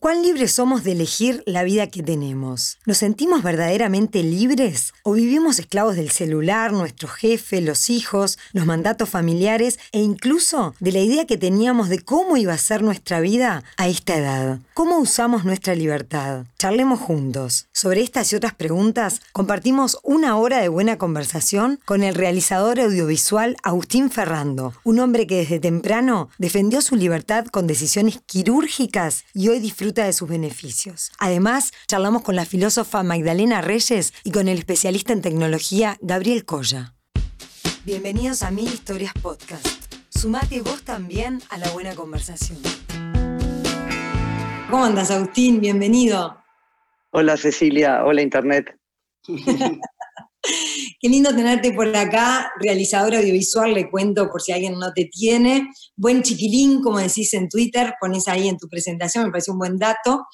¿Cuán libres somos de elegir la vida que tenemos? ¿Nos sentimos verdaderamente libres? ¿O vivimos esclavos del celular, nuestro jefe, los hijos, los mandatos familiares e incluso de la idea que teníamos de cómo iba a ser nuestra vida a esta edad? ¿Cómo usamos nuestra libertad? Charlemos juntos. Sobre estas y otras preguntas compartimos una hora de buena conversación con el realizador audiovisual Agustín Ferrando, un hombre que desde temprano defendió su libertad con decisiones quirúrgicas y hoy disfruta de sus beneficios. Además, charlamos con la filósofa Magdalena Reyes y con el especialista en tecnología Gabriel Colla. Bienvenidos a Mil Historias Podcast. Sumate vos también a la buena conversación. ¿Cómo andas, Agustín? Bienvenido. Hola, Cecilia. Hola, Internet. Qué lindo tenerte por acá, realizador audiovisual, le cuento por si alguien no te tiene. Buen chiquilín, como decís en Twitter, pones ahí en tu presentación, me parece un buen dato.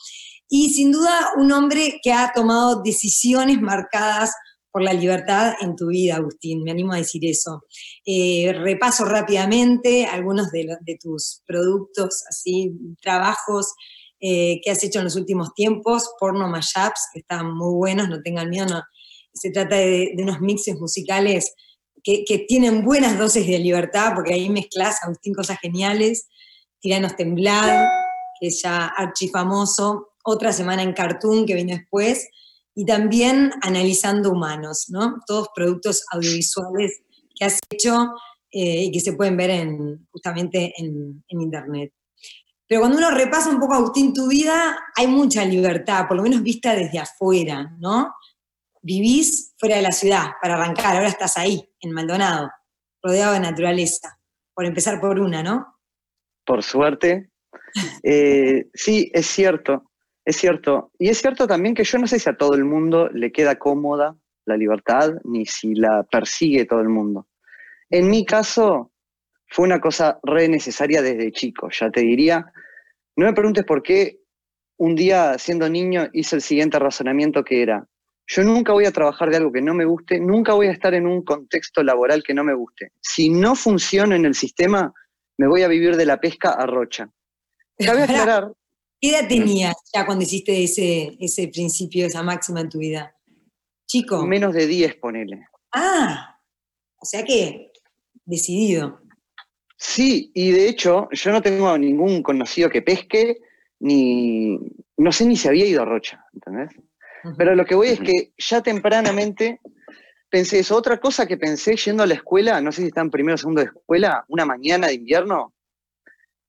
Y sin duda un hombre que ha tomado decisiones marcadas por la libertad en tu vida, Agustín, me animo a decir eso. Eh, repaso rápidamente algunos de, tus productos, así, trabajos eh, que has hecho en los últimos tiempos, porno mashups, que están muy buenos, no tengan miedo, no, se trata de, unos mixes musicales que, tienen buenas dosis de libertad, porque ahí mezclas, Agustín, cosas geniales, Tiranos Temblar, que es ya archifamoso, otra semana en Cartoon, que vino después, y también Analizando Humanos, ¿no? Todos productos audiovisuales que has hecho eh, y que se pueden ver en, justamente en, en Internet. Pero cuando uno repasa un poco, Agustín, tu vida, hay mucha libertad, por lo menos vista desde afuera, ¿no? Vivís fuera de la ciudad, para arrancar, ahora estás ahí, en Maldonado, rodeado de naturaleza, por empezar por una, ¿no? Por suerte. Eh, sí, es cierto, es cierto. Y es cierto también que yo no sé si a todo el mundo le queda cómoda la libertad, ni si la persigue todo el mundo. En mi caso, fue una cosa re necesaria desde chico, ya te diría. No me preguntes por qué un día, siendo niño, hice el siguiente razonamiento que era, yo nunca voy a trabajar de algo que no me guste, nunca voy a estar en un contexto laboral que no me guste. Si no funciona en el sistema, me voy a vivir de la pesca a rocha. Cabe aclarar. ¿Qué edad tenías ya cuando hiciste ese, ese principio, esa máxima en tu vida? Chico. Menos de 10, ponele. Ah, o sea que decidido. Sí, y de hecho, yo no tengo ningún conocido que pesque, ni. No sé ni si había ido a Rocha, ¿entendés? Pero lo que voy es que ya tempranamente pensé eso. Otra cosa que pensé yendo a la escuela, no sé si está en primero o segundo de escuela, una mañana de invierno,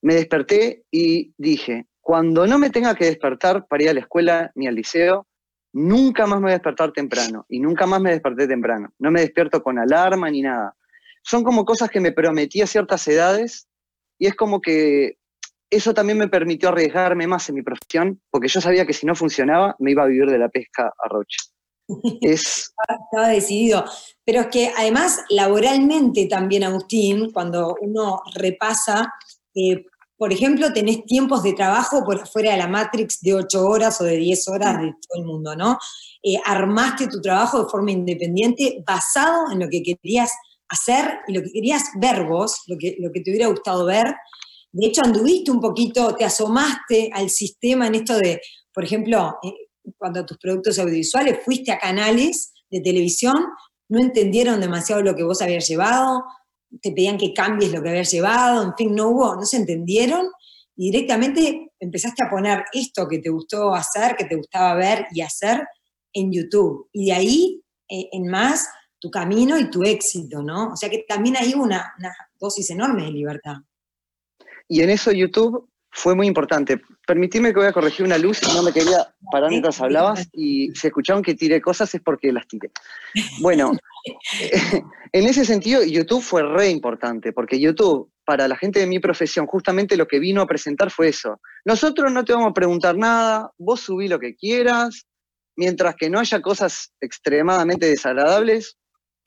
me desperté y dije, cuando no me tenga que despertar para ir a la escuela ni al liceo, nunca más me voy a despertar temprano. Y nunca más me desperté temprano. No me despierto con alarma ni nada. Son como cosas que me prometí a ciertas edades y es como que eso también me permitió arriesgarme más en mi profesión, porque yo sabía que si no funcionaba, me iba a vivir de la pesca a rocha. Es... Estaba decidido. Pero es que además, laboralmente también, Agustín, cuando uno repasa, eh, por ejemplo, tenés tiempos de trabajo por afuera de la Matrix de 8 horas o de 10 horas de todo el mundo, ¿no? Eh, armaste tu trabajo de forma independiente basado en lo que querías hacer y lo que querías ver vos, lo que, lo que te hubiera gustado ver, de hecho, anduviste un poquito, te asomaste al sistema en esto de, por ejemplo, eh, cuando tus productos audiovisuales fuiste a canales de televisión, no entendieron demasiado lo que vos habías llevado, te pedían que cambies lo que habías llevado, en fin, no hubo, no se entendieron y directamente empezaste a poner esto que te gustó hacer, que te gustaba ver y hacer en YouTube. Y de ahí eh, en más tu camino y tu éxito, ¿no? O sea que también hay una, una dosis enorme de libertad. Y en eso YouTube fue muy importante. Permitime que voy a corregir una luz, no me quería parar mientras hablabas y si escucharon que tiré cosas es porque las tiré. Bueno, en ese sentido YouTube fue re importante, porque YouTube, para la gente de mi profesión, justamente lo que vino a presentar fue eso. Nosotros no te vamos a preguntar nada, vos subí lo que quieras, mientras que no haya cosas extremadamente desagradables,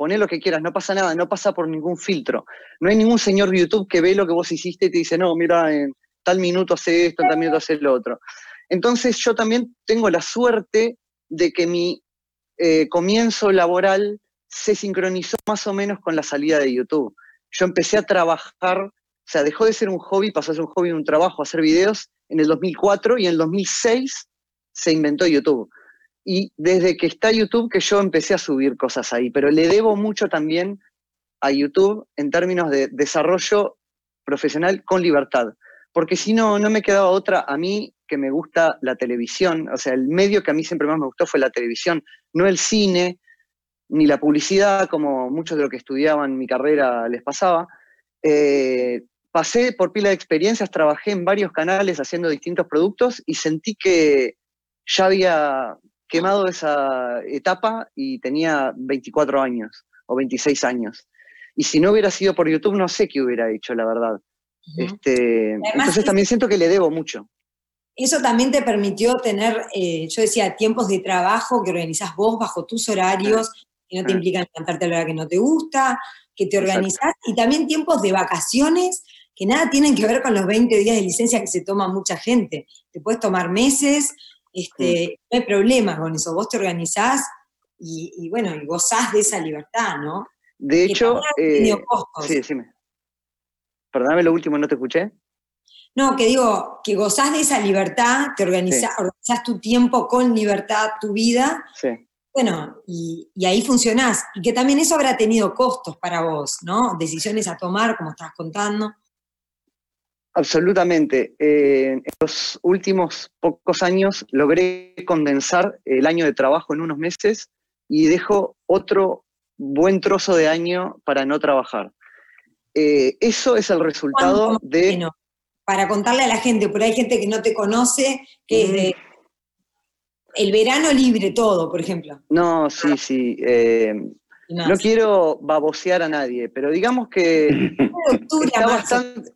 poné lo que quieras, no pasa nada, no pasa por ningún filtro. No hay ningún señor de YouTube que ve lo que vos hiciste y te dice, no, mira, en tal minuto hace esto, en tal minuto hace lo otro. Entonces yo también tengo la suerte de que mi eh, comienzo laboral se sincronizó más o menos con la salida de YouTube. Yo empecé a trabajar, o sea, dejó de ser un hobby, pasó a ser un hobby, un trabajo, hacer videos, en el 2004 y en el 2006 se inventó YouTube. Y desde que está YouTube que yo empecé a subir cosas ahí, pero le debo mucho también a YouTube en términos de desarrollo profesional con libertad. Porque si no, no me quedaba otra a mí que me gusta la televisión. O sea, el medio que a mí siempre más me gustó fue la televisión, no el cine, ni la publicidad, como muchos de los que estudiaban mi carrera les pasaba. Eh, pasé por pila de experiencias, trabajé en varios canales haciendo distintos productos y sentí que ya había quemado esa etapa y tenía 24 años o 26 años. Y si no hubiera sido por YouTube, no sé qué hubiera hecho, la verdad. este, entonces también siento que le debo mucho. Eso también te permitió tener, eh, yo decía, tiempos de trabajo que organizás vos bajo tus horarios, que no te implican levantarte a la hora que no te gusta, que te organizás, y también tiempos de vacaciones que nada tienen que ver con los 20 días de licencia que se toma mucha gente. Te puedes tomar meses, este, no hay problema con eso, vos te organizás y, bueno, y gozás de esa libertad, ¿no? De hecho, eh, sí, decime. Perdóname lo último, no te escuché. No, que digo, que gozás de esa libertad, te organizás, tu tiempo con libertad, tu vida. Sí. Bueno, y, ahí funcionás. Y que también eso habrá tenido costos para vos, ¿no? Decisiones a tomar, como estás contando. Absolutamente. Eh, en los últimos pocos años logré condensar el año de trabajo en unos meses y dejo otro buen trozo de año para no trabajar. Eh, eso es el resultado de... Para contarle a la gente, por ahí hay gente que no te conoce, que es de el verano libre todo, por ejemplo. No, sí, sí. Eh, no quiero babosear a nadie, pero digamos que está bastante,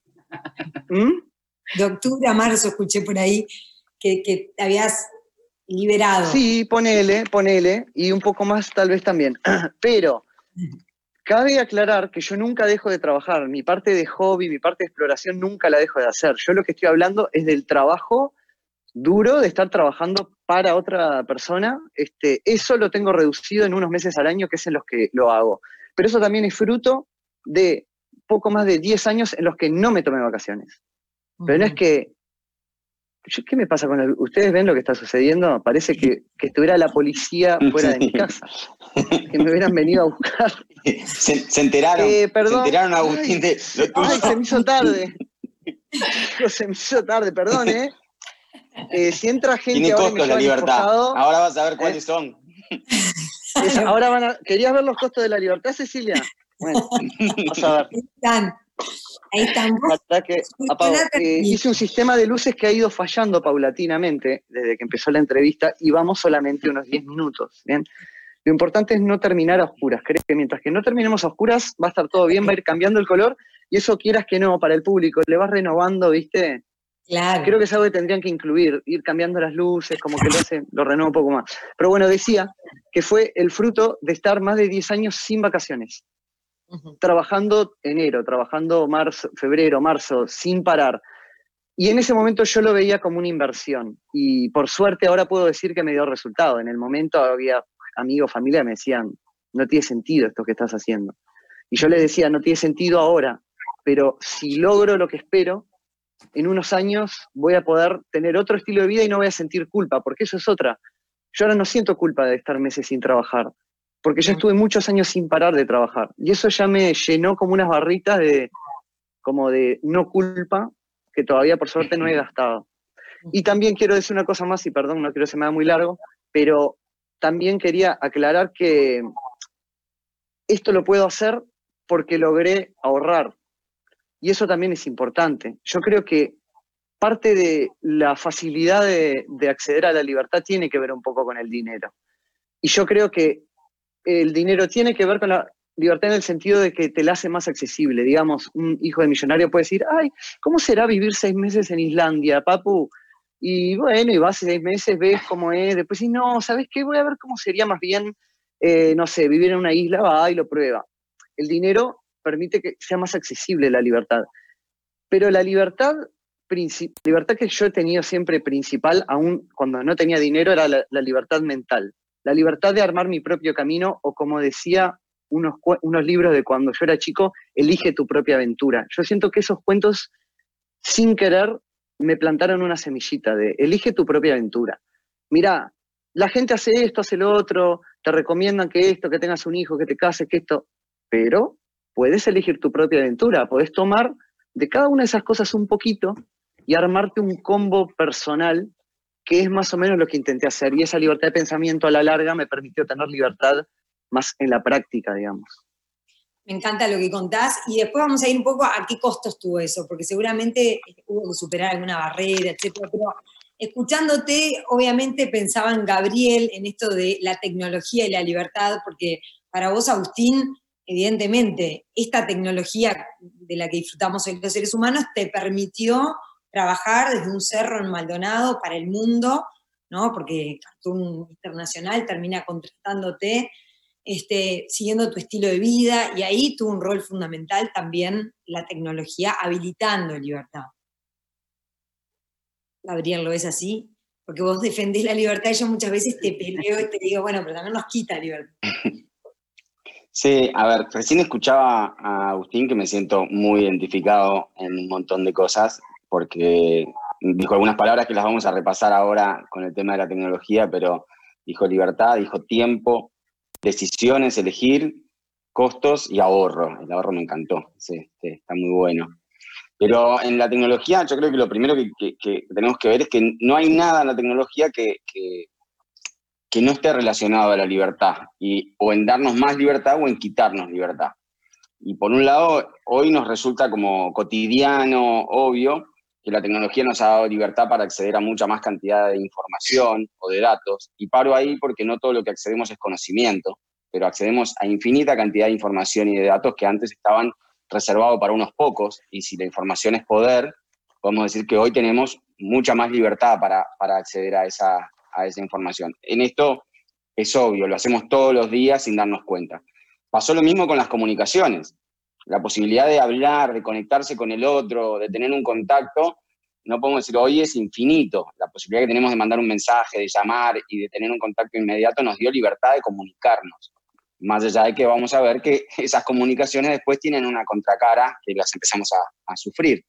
¿Mm? De octubre a marzo escuché por ahí que, que te habías liberado. Sí, ponele, ponele, y un poco más tal vez también. Pero cabe aclarar que yo nunca dejo de trabajar. Mi parte de hobby, mi parte de exploración nunca la dejo de hacer. Yo lo que estoy hablando es del trabajo duro de estar trabajando para otra persona. Este, eso lo tengo reducido en unos meses al año, que es en los que lo hago. Pero eso también es fruto de poco más de 10 años en los que no me tomé vacaciones. Pero no es que... ¿Qué me pasa con el, ¿Ustedes ven lo que está sucediendo? Parece que, estuviera la policía fuera de mi casa. que me hubieran venido a buscar. Se, enteraron. Eh, perdón. Se enteraron, Agustín, de Ay, se me hizo tarde. se me hizo tarde, perdón, ¿eh? eh si entra gente. Tiene costos la libertad. ahora vas a ver cuáles ¿eh? son. ahora van a. ¿Querías ver los costos de la libertad, Cecilia? Bueno, vamos a ver. Ahí están. Ahí están. Que, eh, hice un sistema de luces que ha ido fallando paulatinamente desde que empezó la entrevista y vamos solamente unos 10 minutos. ¿bien? Lo importante es no terminar a oscuras. Creo que mientras que no terminemos a oscuras va a estar todo bien, va a ir cambiando el color y eso quieras que no, para el público, le vas renovando, ¿viste? Claro. Creo que es algo que tendrían que incluir, ir cambiando las luces, como que lo hace, lo renueva un poco más. Pero bueno, decía que fue el fruto de estar más de 10 años sin vacaciones trabajando enero, trabajando marzo, febrero, marzo, sin parar. Y en ese momento yo lo veía como una inversión. Y por suerte ahora puedo decir que me dio resultado. En el momento había amigos, familia me decían, no tiene sentido esto que estás haciendo. Y yo les decía, no tiene sentido ahora, pero si logro lo que espero, en unos años voy a poder tener otro estilo de vida y no voy a sentir culpa, porque eso es otra. Yo ahora no siento culpa de estar meses sin trabajar porque yo estuve muchos años sin parar de trabajar. Y eso ya me llenó como unas barritas de, como de no culpa, que todavía por suerte no he gastado. Y también quiero decir una cosa más, y perdón, no quiero que se me haga muy largo, pero también quería aclarar que esto lo puedo hacer porque logré ahorrar. Y eso también es importante. Yo creo que parte de la facilidad de, de acceder a la libertad tiene que ver un poco con el dinero. Y yo creo que el dinero tiene que ver con la libertad en el sentido de que te la hace más accesible. Digamos, un hijo de millonario puede decir, ay, ¿cómo será vivir seis meses en Islandia, papu? Y bueno, y vas seis meses, ves cómo es, después dices, no, ¿sabes qué? Voy a ver cómo sería más bien, eh, no sé, vivir en una isla, va y lo prueba. El dinero permite que sea más accesible la libertad. Pero la libertad, libertad que yo he tenido siempre principal, aún cuando no tenía dinero, era la libertad mental la libertad de armar mi propio camino o como decía unos, unos libros de cuando yo era chico, elige tu propia aventura. Yo siento que esos cuentos, sin querer, me plantaron una semillita de elige tu propia aventura. Mira, la gente hace esto, hace lo otro, te recomiendan que esto, que tengas un hijo, que te cases, que esto, pero puedes elegir tu propia aventura, puedes tomar de cada una de esas cosas un poquito y armarte un combo personal que es más o menos lo que intenté hacer. Y esa libertad de pensamiento a la larga me permitió tener libertad más en la práctica, digamos. Me encanta lo que contás y después vamos a ir un poco a qué costos tuvo eso, porque seguramente hubo que superar alguna barrera, etcétera, pero escuchándote, obviamente pensaba en Gabriel, en esto de la tecnología y la libertad, porque para vos, Agustín, evidentemente, esta tecnología de la que disfrutamos hoy los seres humanos te permitió trabajar desde un cerro en Maldonado para el mundo, ¿no? Porque Cartoon Internacional termina contratándote, este, siguiendo tu estilo de vida, y ahí tuvo un rol fundamental también la tecnología habilitando libertad. Gabriel, ¿lo es así? Porque vos defendés la libertad y yo muchas veces te peleo y te digo, bueno, pero también nos quita libertad. Sí, a ver, recién escuchaba a Agustín que me siento muy identificado en un montón de cosas, porque dijo algunas palabras que las vamos a repasar ahora con el tema de la tecnología, pero dijo libertad, dijo tiempo, decisiones, elegir, costos y ahorro. El ahorro me encantó, sí, está muy bueno. Pero en la tecnología yo creo que lo primero que, tenemos que ver es que no hay nada en la tecnología que, que, no esté relacionado a la libertad, y, o en darnos más libertad o en quitarnos libertad. Y por un lado, hoy nos resulta como cotidiano, obvio, que la tecnología nos ha dado libertad para acceder a mucha más cantidad de información o de datos. Y paro ahí porque no todo lo que accedemos es conocimiento, pero accedemos a infinita cantidad de información y de datos que antes estaban reservado para unos pocos, y si la información es poder, podemos decir que hoy tenemos mucha más libertad para, acceder a esa, a esa información. En esto es obvio, lo hacemos todos los días sin darnos cuenta. Pasó lo mismo con las comunicaciones. La posibilidad de hablar, de conectarse con el otro, de tener un contacto, no podemos decir hoy es infinito. La posibilidad que tenemos de mandar un mensaje, de llamar y de tener un contacto inmediato nos dio libertad de comunicarnos. Más allá de que vamos a ver que esas comunicaciones después tienen una contracara que las empezamos a, sufrir.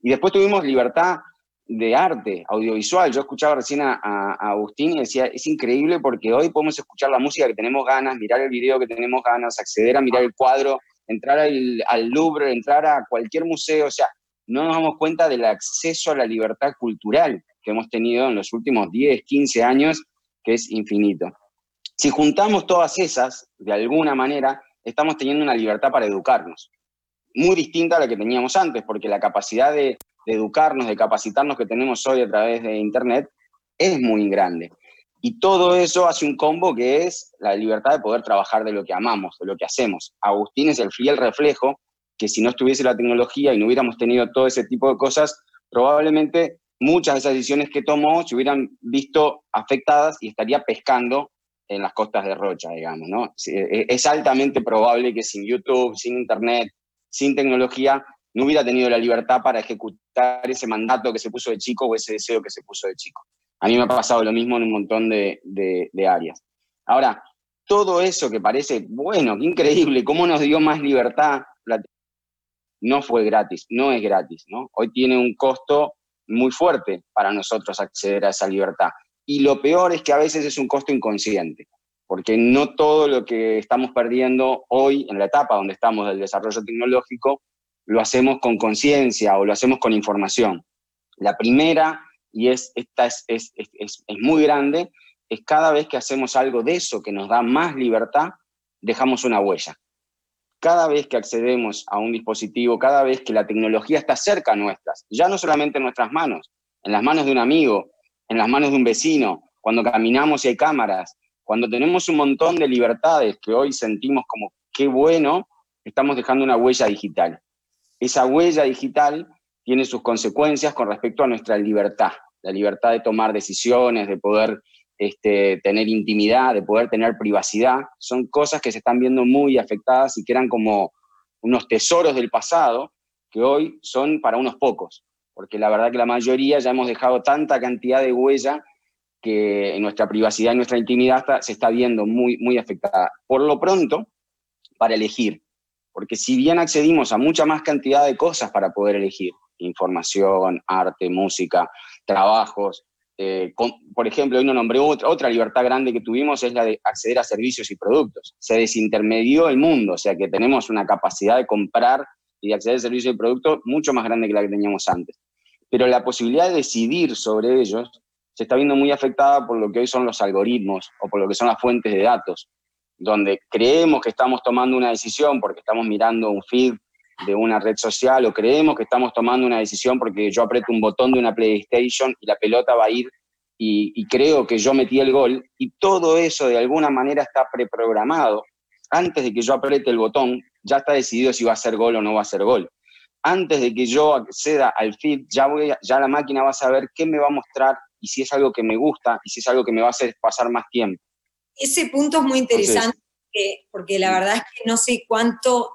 Y después tuvimos libertad de arte, audiovisual. Yo escuchaba recién a, Agustín y decía, es increíble porque hoy podemos escuchar la música que tenemos ganas, mirar el video que tenemos ganas, acceder a mirar el cuadro, entrar al, Louvre, entrar a cualquier museo. O sea, no nos damos cuenta del acceso a la libertad cultural que hemos tenido en los últimos 10, 15 años, que es infinito. Si juntamos todas esas, de alguna manera, estamos teniendo una libertad para educarnos, muy distinta a la que teníamos antes, porque la capacidad de, educarnos, de capacitarnos que tenemos hoy a través de Internet es muy grande. Y todo eso hace un combo que es la libertad de poder trabajar de lo que amamos, de lo que hacemos. Agustín es el fiel reflejo que si no estuviese la tecnología y no hubiéramos tenido todo ese tipo de cosas, probablemente muchas de esas decisiones que tomó se hubieran visto afectadas y estaría pescando en las costas de Rocha, digamos, ¿no? E, es altamente probable que sin YouTube, sin Internet, sin tecnología, no hubiera tenido la libertad para ejecutar ese mandato que se puso de chico o ese deseo que se puso de chico. A mí me ha pasado lo mismo en un montón de, áreas. Ahora, todo eso que parece, bueno, qué increíble, cómo nos dio más libertad, no fue gratis, no es gratis, ¿no? Hoy tiene un costo muy fuerte para nosotros acceder a esa libertad. Y lo peor es que a veces es un costo inconsciente, porque no todo lo que estamos perdiendo hoy en la etapa donde estamos del desarrollo tecnológico lo hacemos con conciencia o lo hacemos con información. La primera, y es, esta es, es, es, es muy grande, es cada vez que hacemos algo de eso que nos da más libertad, dejamos una huella. Cada vez que accedemos a un dispositivo, cada vez que la tecnología está cerca a nuestras, ya no solamente en nuestras manos, en las manos de un amigo, en las manos de un vecino, cuando caminamos y hay cámaras, cuando tenemos un montón de libertades que hoy sentimos como qué bueno, estamos dejando una huella digital. Esa huella digital tiene sus consecuencias con respecto a nuestra libertad, la libertad de tomar decisiones, de poder este, tener intimidad, de poder tener privacidad. Son cosas que se están viendo muy afectadas y que eran como unos tesoros del pasado que hoy son para unos pocos porque la verdad que la mayoría ya hemos dejado tanta cantidad de huella que nuestra privacidad y nuestra intimidad se está viendo muy, muy afectada. Por lo pronto, para elegir, porque si bien accedimos a mucha más cantidad de cosas para poder elegir, información, arte, música, trabajos. Eh, por ejemplo, hoy no nombré otra, otra libertad grande que tuvimos, es la de acceder a servicios y productos. Se desintermedió el mundo, o sea que tenemos una capacidad de comprar y de acceder a servicios y productos mucho más grande que la que teníamos antes. Pero la posibilidad de decidir sobre ellos se está viendo muy afectada por lo que hoy son los algoritmos o por lo que son las fuentes de datos, donde creemos que estamos tomando una decisión porque estamos mirando un feed de una red social o creemos que estamos tomando una decisión porque yo aprieto un botón de una PlayStation y la pelota va a ir y, y creo que yo metí el gol y todo eso de alguna manera está preprogramado. Antes de que yo apriete el botón, ya está decidido si va a ser gol o no va a ser gol. Antes de que yo acceda al feed, ya, voy ya la máquina va a saber qué me va a mostrar y si es algo que me gusta y si es algo que me va a hacer pasar más tiempo. Ese punto es muy interesante porque, la verdad es que no sé cuánto,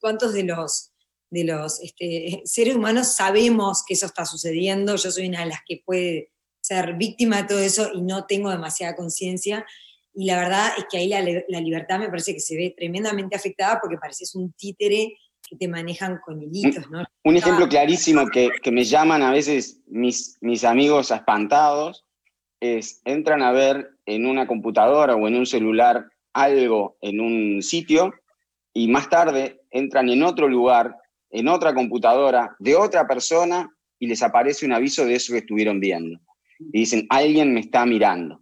cuántos de los, de los este, seres humanos sabemos que eso está sucediendo. Yo soy una de las que puede ser víctima de todo eso y no tengo demasiada conciencia. Y la verdad es que ahí la, libertad me parece que se ve tremendamente afectada porque pareces un títere que te manejan con hilitos, ¿no? Un ejemplo clarísimo que, que, me llaman a veces mis, mis amigos espantados es, entran a ver en una computadora o en un celular algo en un sitio y más tarde entran en otro lugar, en otra computadora de otra persona y les aparece un aviso de eso que estuvieron viendo. Y dicen, alguien me está mirando.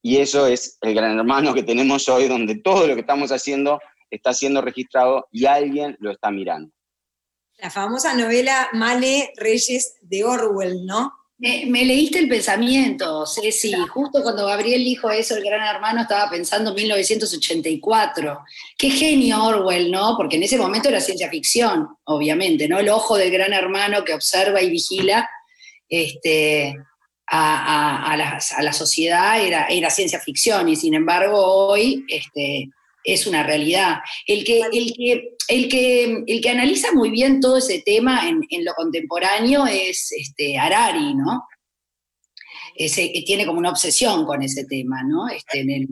Y eso es el gran hermano que tenemos hoy, donde todo lo que estamos haciendo está siendo registrado y alguien lo está mirando. La famosa novela Male Reyes de Orwell, ¿no? Me, leíste el pensamiento, Ceci. Justo cuando Gabriel dijo eso, el gran hermano estaba pensando en 1984. Qué genio Orwell, ¿no? Porque en ese momento era ciencia ficción, obviamente, ¿no? El ojo del gran hermano que observa y vigila este, a, la, sociedad era, era, ciencia ficción y sin embargo hoy este, es una realidad. El que, el que, el que, el que analiza muy bien todo ese tema en, lo contemporáneo es este, Harari, ¿no? Ese, que tiene como una obsesión con ese tema, ¿no? Este, en,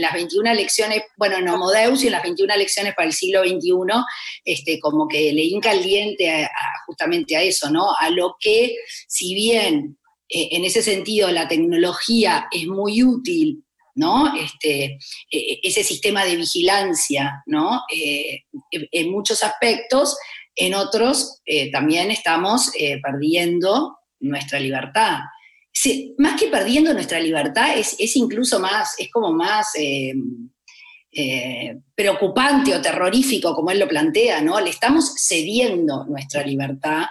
las 21 lecciones, bueno, en Homo Deus y en las 21 lecciones para el siglo XXI, este, como que le hinca el diente justamente a eso, ¿no? A lo que, si bien eh, en ese sentido la tecnología es muy útil ¿no? Este, e, ese sistema de vigilancia, ¿no? Eh, en muchos aspectos, en otros eh, también estamos eh, perdiendo nuestra libertad. más que perdiendo nuestra libertad, es, incluso más, es como más preocupante o terrorífico, como él lo plantea, ¿no? Le estamos cediendo nuestra libertad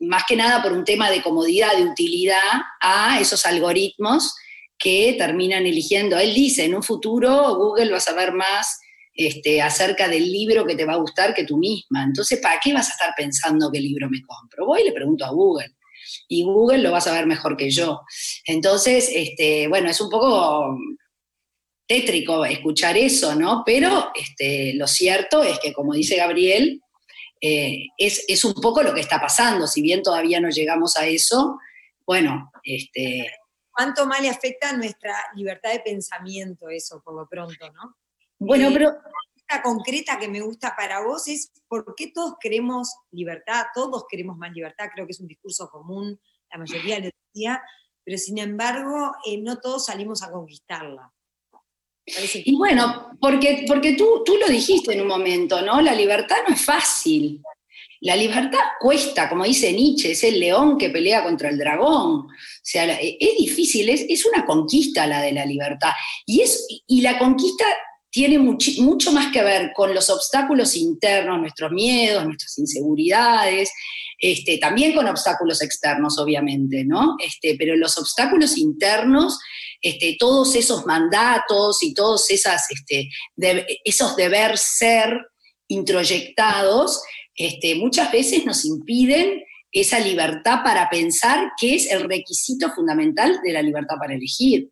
más que nada por un tema de comodidad, de utilidad, a esos algoritmos que terminan eligiendo. Él dice, en un futuro Google va a saber más este, acerca del libro que te va a gustar que tú misma. Entonces, ¿para qué vas a estar pensando qué libro me compro? Voy y le pregunto a Google. Y Google lo va a saber mejor que yo. Entonces, este, bueno, es un poco tétrico escuchar eso, ¿no? Pero este, lo cierto es que, como dice Gabriel, eh, es, es, un poco lo que está pasando. Si bien todavía no llegamos a eso, bueno, este, cuánto mal le afecta a nuestra libertad de pensamiento eso, por lo pronto, ¿no? Bueno, eh, pero... La concreta que me gusta para vos es por qué todos queremos libertad, todos queremos más libertad, creo que es un discurso común, la mayoría lo decía, pero sin embargo eh, no todos salimos a conquistarla. Y bueno, porque, porque tú, tú lo dijiste en un momento, ¿no? La libertad no es fácil. La libertad cuesta, como dice Nietzsche, es el león que pelea contra el dragón. O sea, es difícil, es, una conquista la de la libertad. Y, es, y la conquista tiene mucho más que ver con los obstáculos internos, nuestros miedos, nuestras inseguridades, este, también con obstáculos externos, obviamente, ¿no? Este, pero los obstáculos internos, este, todos esos mandatos y todos esas, este, esos deber ser introyectados, este, muchas veces nos impiden esa libertad para pensar que es el requisito fundamental de la libertad para elegir.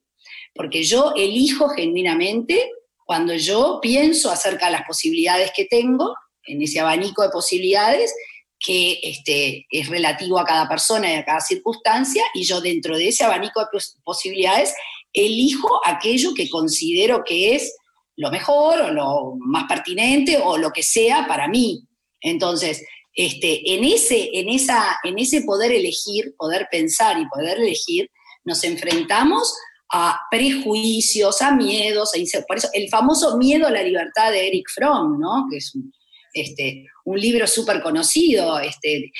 Porque yo elijo genuinamente cuando yo pienso acerca de las posibilidades que tengo, en ese abanico de posibilidades, que este, es relativo a cada persona y a cada circunstancia, y yo dentro de ese abanico de posibilidades elijo aquello que considero que es lo mejor o lo más pertinente o lo que sea para mí. Entonces, este, en, ese, en, esa, en ese poder elegir, poder pensar y poder elegir, nos enfrentamos a prejuicios, a miedos, a por eso el famoso miedo a la libertad de Eric Fromm, ¿no? que es un, este, un libro súper conocido. Este,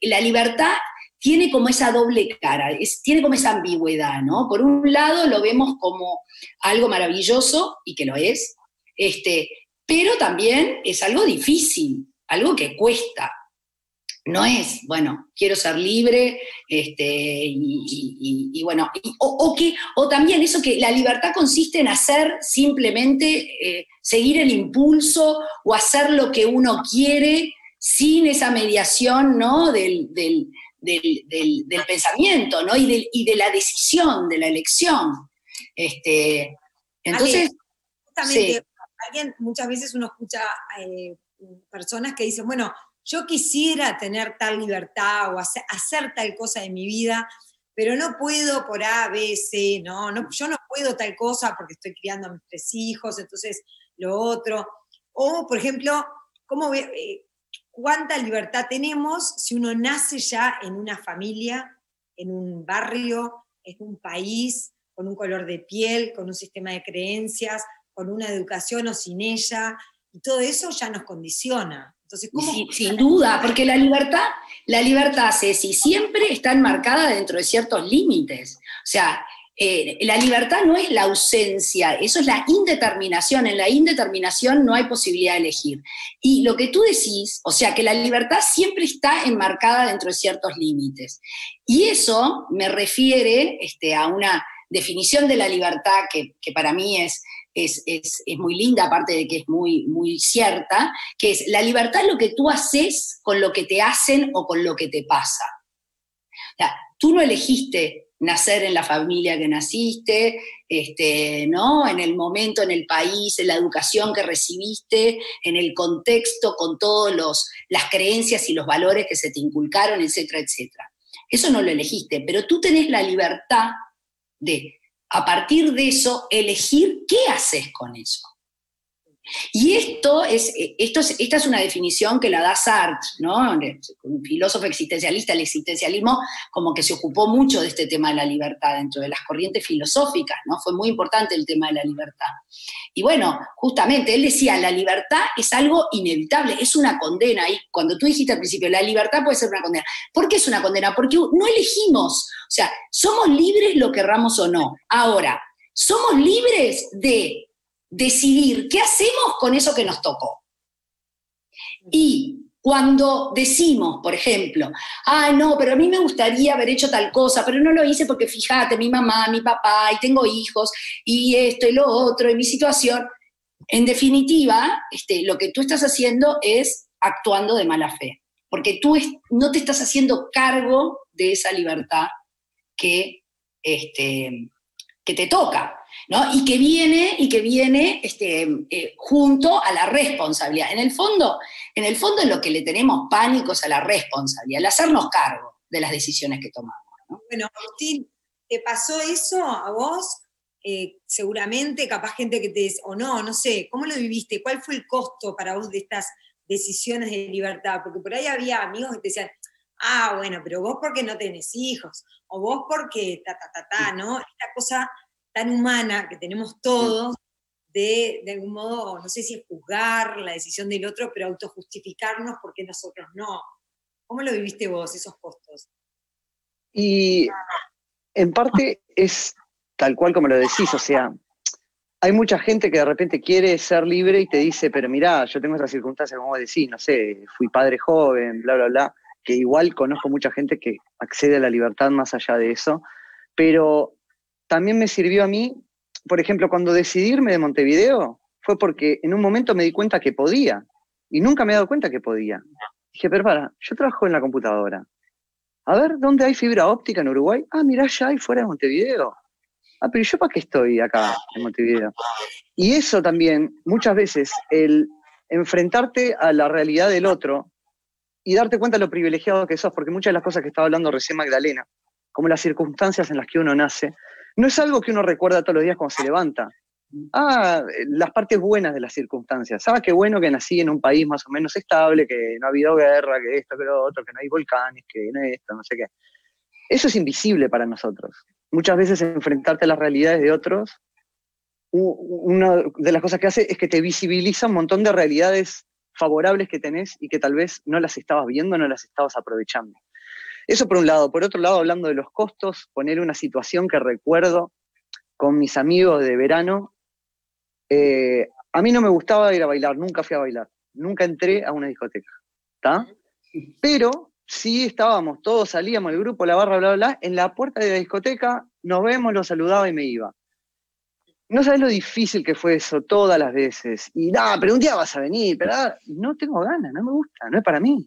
la libertad tiene como esa doble cara, tiene como esa ambigüedad, ¿no? Por un lado lo vemos como algo maravilloso, y que lo es, este, pero también es algo difícil, algo que cuesta. No es, bueno, quiero ser libre, este, y, bueno, o, que, o también eso que la libertad consiste en hacer simplemente, eh, seguir el impulso o hacer lo que uno quiere sin esa mediación, ¿no? del, del, pensamiento, ¿no? Y, y, de la decisión, de la elección. Este, entonces, justamente, alguien, muchas veces uno escucha eh, personas que dicen, bueno, yo quisiera tener tal libertad o hacer, tal cosa en mi vida, pero no puedo por A, B, C, ¿no? no yo no puedo tal cosa porque estoy criando a mis tres hijos, entonces lo otro. O, por ejemplo, ¿cómo, eh, cuánta libertad tenemos si uno nace ya en una familia, en un barrio, en un país, con un color de piel, con un sistema de creencias, con una educación o sin ella, y todo eso ya nos condiciona. Entonces, sin duda, porque la libertad, la libertad, Ceci, siempre está enmarcada dentro de ciertos límites. O sea, eh, la libertad no es la ausencia, eso es la indeterminación. En la indeterminación no hay posibilidad de elegir. Y lo que tú decís, o sea, que la libertad siempre está enmarcada dentro de ciertos límites. Y eso me refiere este, a una definición de la libertad que, para mí es, es, muy linda, aparte de que es muy, muy cierta, que es la libertad es lo que tú haces con lo que te hacen o con lo que te pasa. O sea, tú no elegiste nacer en la familia que naciste, este, ¿no? en el momento, en el país, en la educación que recibiste, en el contexto, con todas las creencias y los valores que se te inculcaron, etcétera, etcétera. Eso no lo elegiste, pero tú tenés la libertad de, a partir de eso, elegir qué haces con eso. Y esto es, esto esta es una definición que la da Sartre, ¿no? un filósofo existencialista, el existencialismo como que se ocupó mucho de este tema de la libertad dentro de las corrientes filosóficas, ¿no? Fue muy importante el tema de la libertad. Y bueno, justamente él decía, la libertad es algo inevitable, es una condena. Y cuando tú dijiste al principio, la libertad puede ser una condena. ¿Por qué es una condena? Porque no elegimos, o sea, somos libres lo querramos o no. Ahora, somos libres de decidir qué hacemos con eso que nos tocó. Y cuando decimos, por ejemplo, ah, no, pero a mí me gustaría haber hecho tal cosa, pero no lo hice porque fíjate, mi mamá, mi papá, y tengo hijos, y esto y lo otro, y mi situación, en definitiva, este, lo que tú estás haciendo es actuando de mala fe, porque tú no te estás haciendo cargo de esa libertad que, este, que te toca. Y que viene, y que viene este, eh, junto a la responsabilidad. En el fondo, en el fondo lo que le tenemos pánicos a la responsabilidad, al hacernos cargo de las decisiones que tomamos. Bueno, Agustín, ¿te pasó eso a vos? Eh, seguramente, capaz gente que te o no, no sé, ¿cómo lo viviste? ¿Cuál fue el costo para vos de estas decisiones de libertad? Porque por ahí había amigos que te decían, ah, bueno, pero vos porque no tenés hijos, o vos porque ta, ta, ta, ta, ¿no? Esta cosa tan humana que tenemos todos de, de algún modo, no sé si es juzgar la decisión del otro, pero autojustificarnos porque nosotros no. ¿Cómo lo viviste vos, esos costos? Y en parte es tal cual como lo decís, o sea, hay mucha gente que de repente quiere ser libre y te dice, pero mirá, yo tengo esas circunstancias, como decís, no sé, fui padre joven, bla, bla, bla, que igual conozco mucha gente que accede a la libertad más allá de eso, pero también me sirvió a mí, por ejemplo, cuando decidí irme de Montevideo, fue porque en un momento me di cuenta que podía, y nunca me he dado cuenta que podía. Dije, pero para, yo trabajo en la computadora. A ver, ¿dónde hay fibra óptica en Uruguay? Ah, mirá, ya hay fuera de Montevideo. Ah, pero ¿yo para qué estoy acá en Montevideo? Y eso también, muchas veces, el enfrentarte a la realidad del otro y darte cuenta de lo privilegiado que sos, porque muchas de las cosas que estaba hablando recién Magdalena, como las circunstancias en las que uno nace, no es algo que uno recuerda todos los días cuando se levanta. Ah, las partes buenas de las circunstancias. Ah, qué bueno que nací en un país más o menos estable, que no ha habido guerra, que esto, que lo otro, que no hay volcanes, que no hay esto, no sé qué. Eso es invisible para nosotros. Muchas veces enfrentarte a las realidades de otros, una de las cosas que hace es que te visibiliza un montón de realidades favorables que tenés y que tal vez no las estabas viendo, no las estabas aprovechando. Eso por un lado. Por otro lado, hablando de los costos, poner una situación que recuerdo con mis amigos de verano. Eh, a mí no me gustaba ir a bailar, nunca fui a bailar, nunca entré a una discoteca, ¿está? Pero sí estábamos, todos salíamos, el grupo, la barra, bla, bla, bla, en la puerta de la discoteca, nos vemos, lo saludaba y me iba. No sabes lo difícil que fue eso todas las veces. Y nada, pero un día vas a venir, pero ah, no tengo ganas, no me gusta, no es para mí.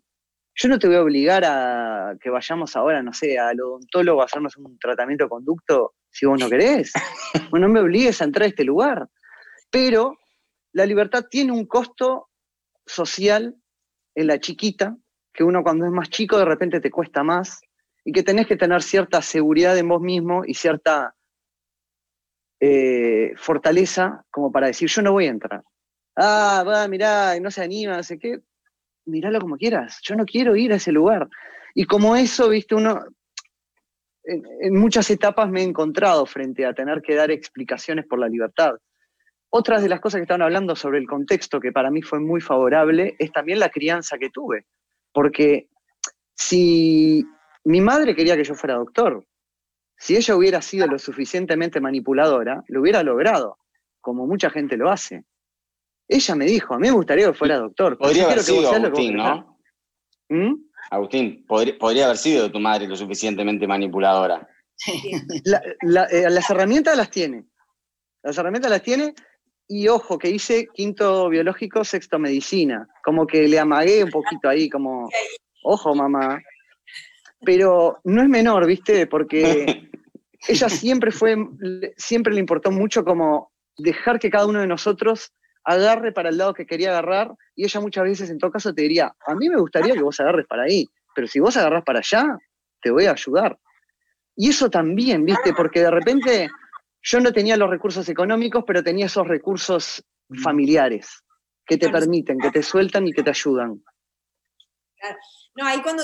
Yo no te voy a obligar a que vayamos ahora, no sé, al odontólogo a hacernos un tratamiento de conducto si vos no querés. No me obligues a entrar a este lugar. Pero la libertad tiene un costo social en la chiquita, que uno cuando es más chico de repente te cuesta más, y que tenés que tener cierta seguridad en vos mismo y cierta eh, fortaleza como para decir, yo no voy a entrar. Ah, va, mirá, no se anima, no sé qué miralo como quieras, yo no quiero ir a ese lugar. Y como eso, viste, uno, en, muchas etapas me he encontrado frente a tener que dar explicaciones por la libertad. Otras de las cosas que estaban hablando sobre el contexto, que para mí fue muy favorable, es también la crianza que tuve. Porque si mi madre quería que yo fuera doctor, si ella hubiera sido lo suficientemente manipuladora, lo hubiera logrado, como mucha gente lo hace. Ella me dijo, a mí me gustaría que fuera doctor. Podría haber sido Agustín, ¿no? ¿Mm? Agustín, podría, haber sido tu madre lo suficientemente manipuladora. Eh, las herramientas las tiene. Las herramientas las tiene y ojo, que hice quinto biológico, sexto medicina. Como que le amagué un poquito ahí, como, ojo mamá. Pero no es menor, ¿viste? Porque ella siempre fue, siempre le importó mucho como dejar que cada uno de nosotros agarre para el lado que quería agarrar y ella muchas veces en todo caso te diría, a mí me gustaría que vos agarres para ahí, pero si vos agarras para allá, te voy a ayudar. Y eso también, ¿viste? Porque de repente yo no tenía los recursos económicos, pero tenía esos recursos familiares que te permiten, que te sueltan y que te ayudan. No, ahí cuando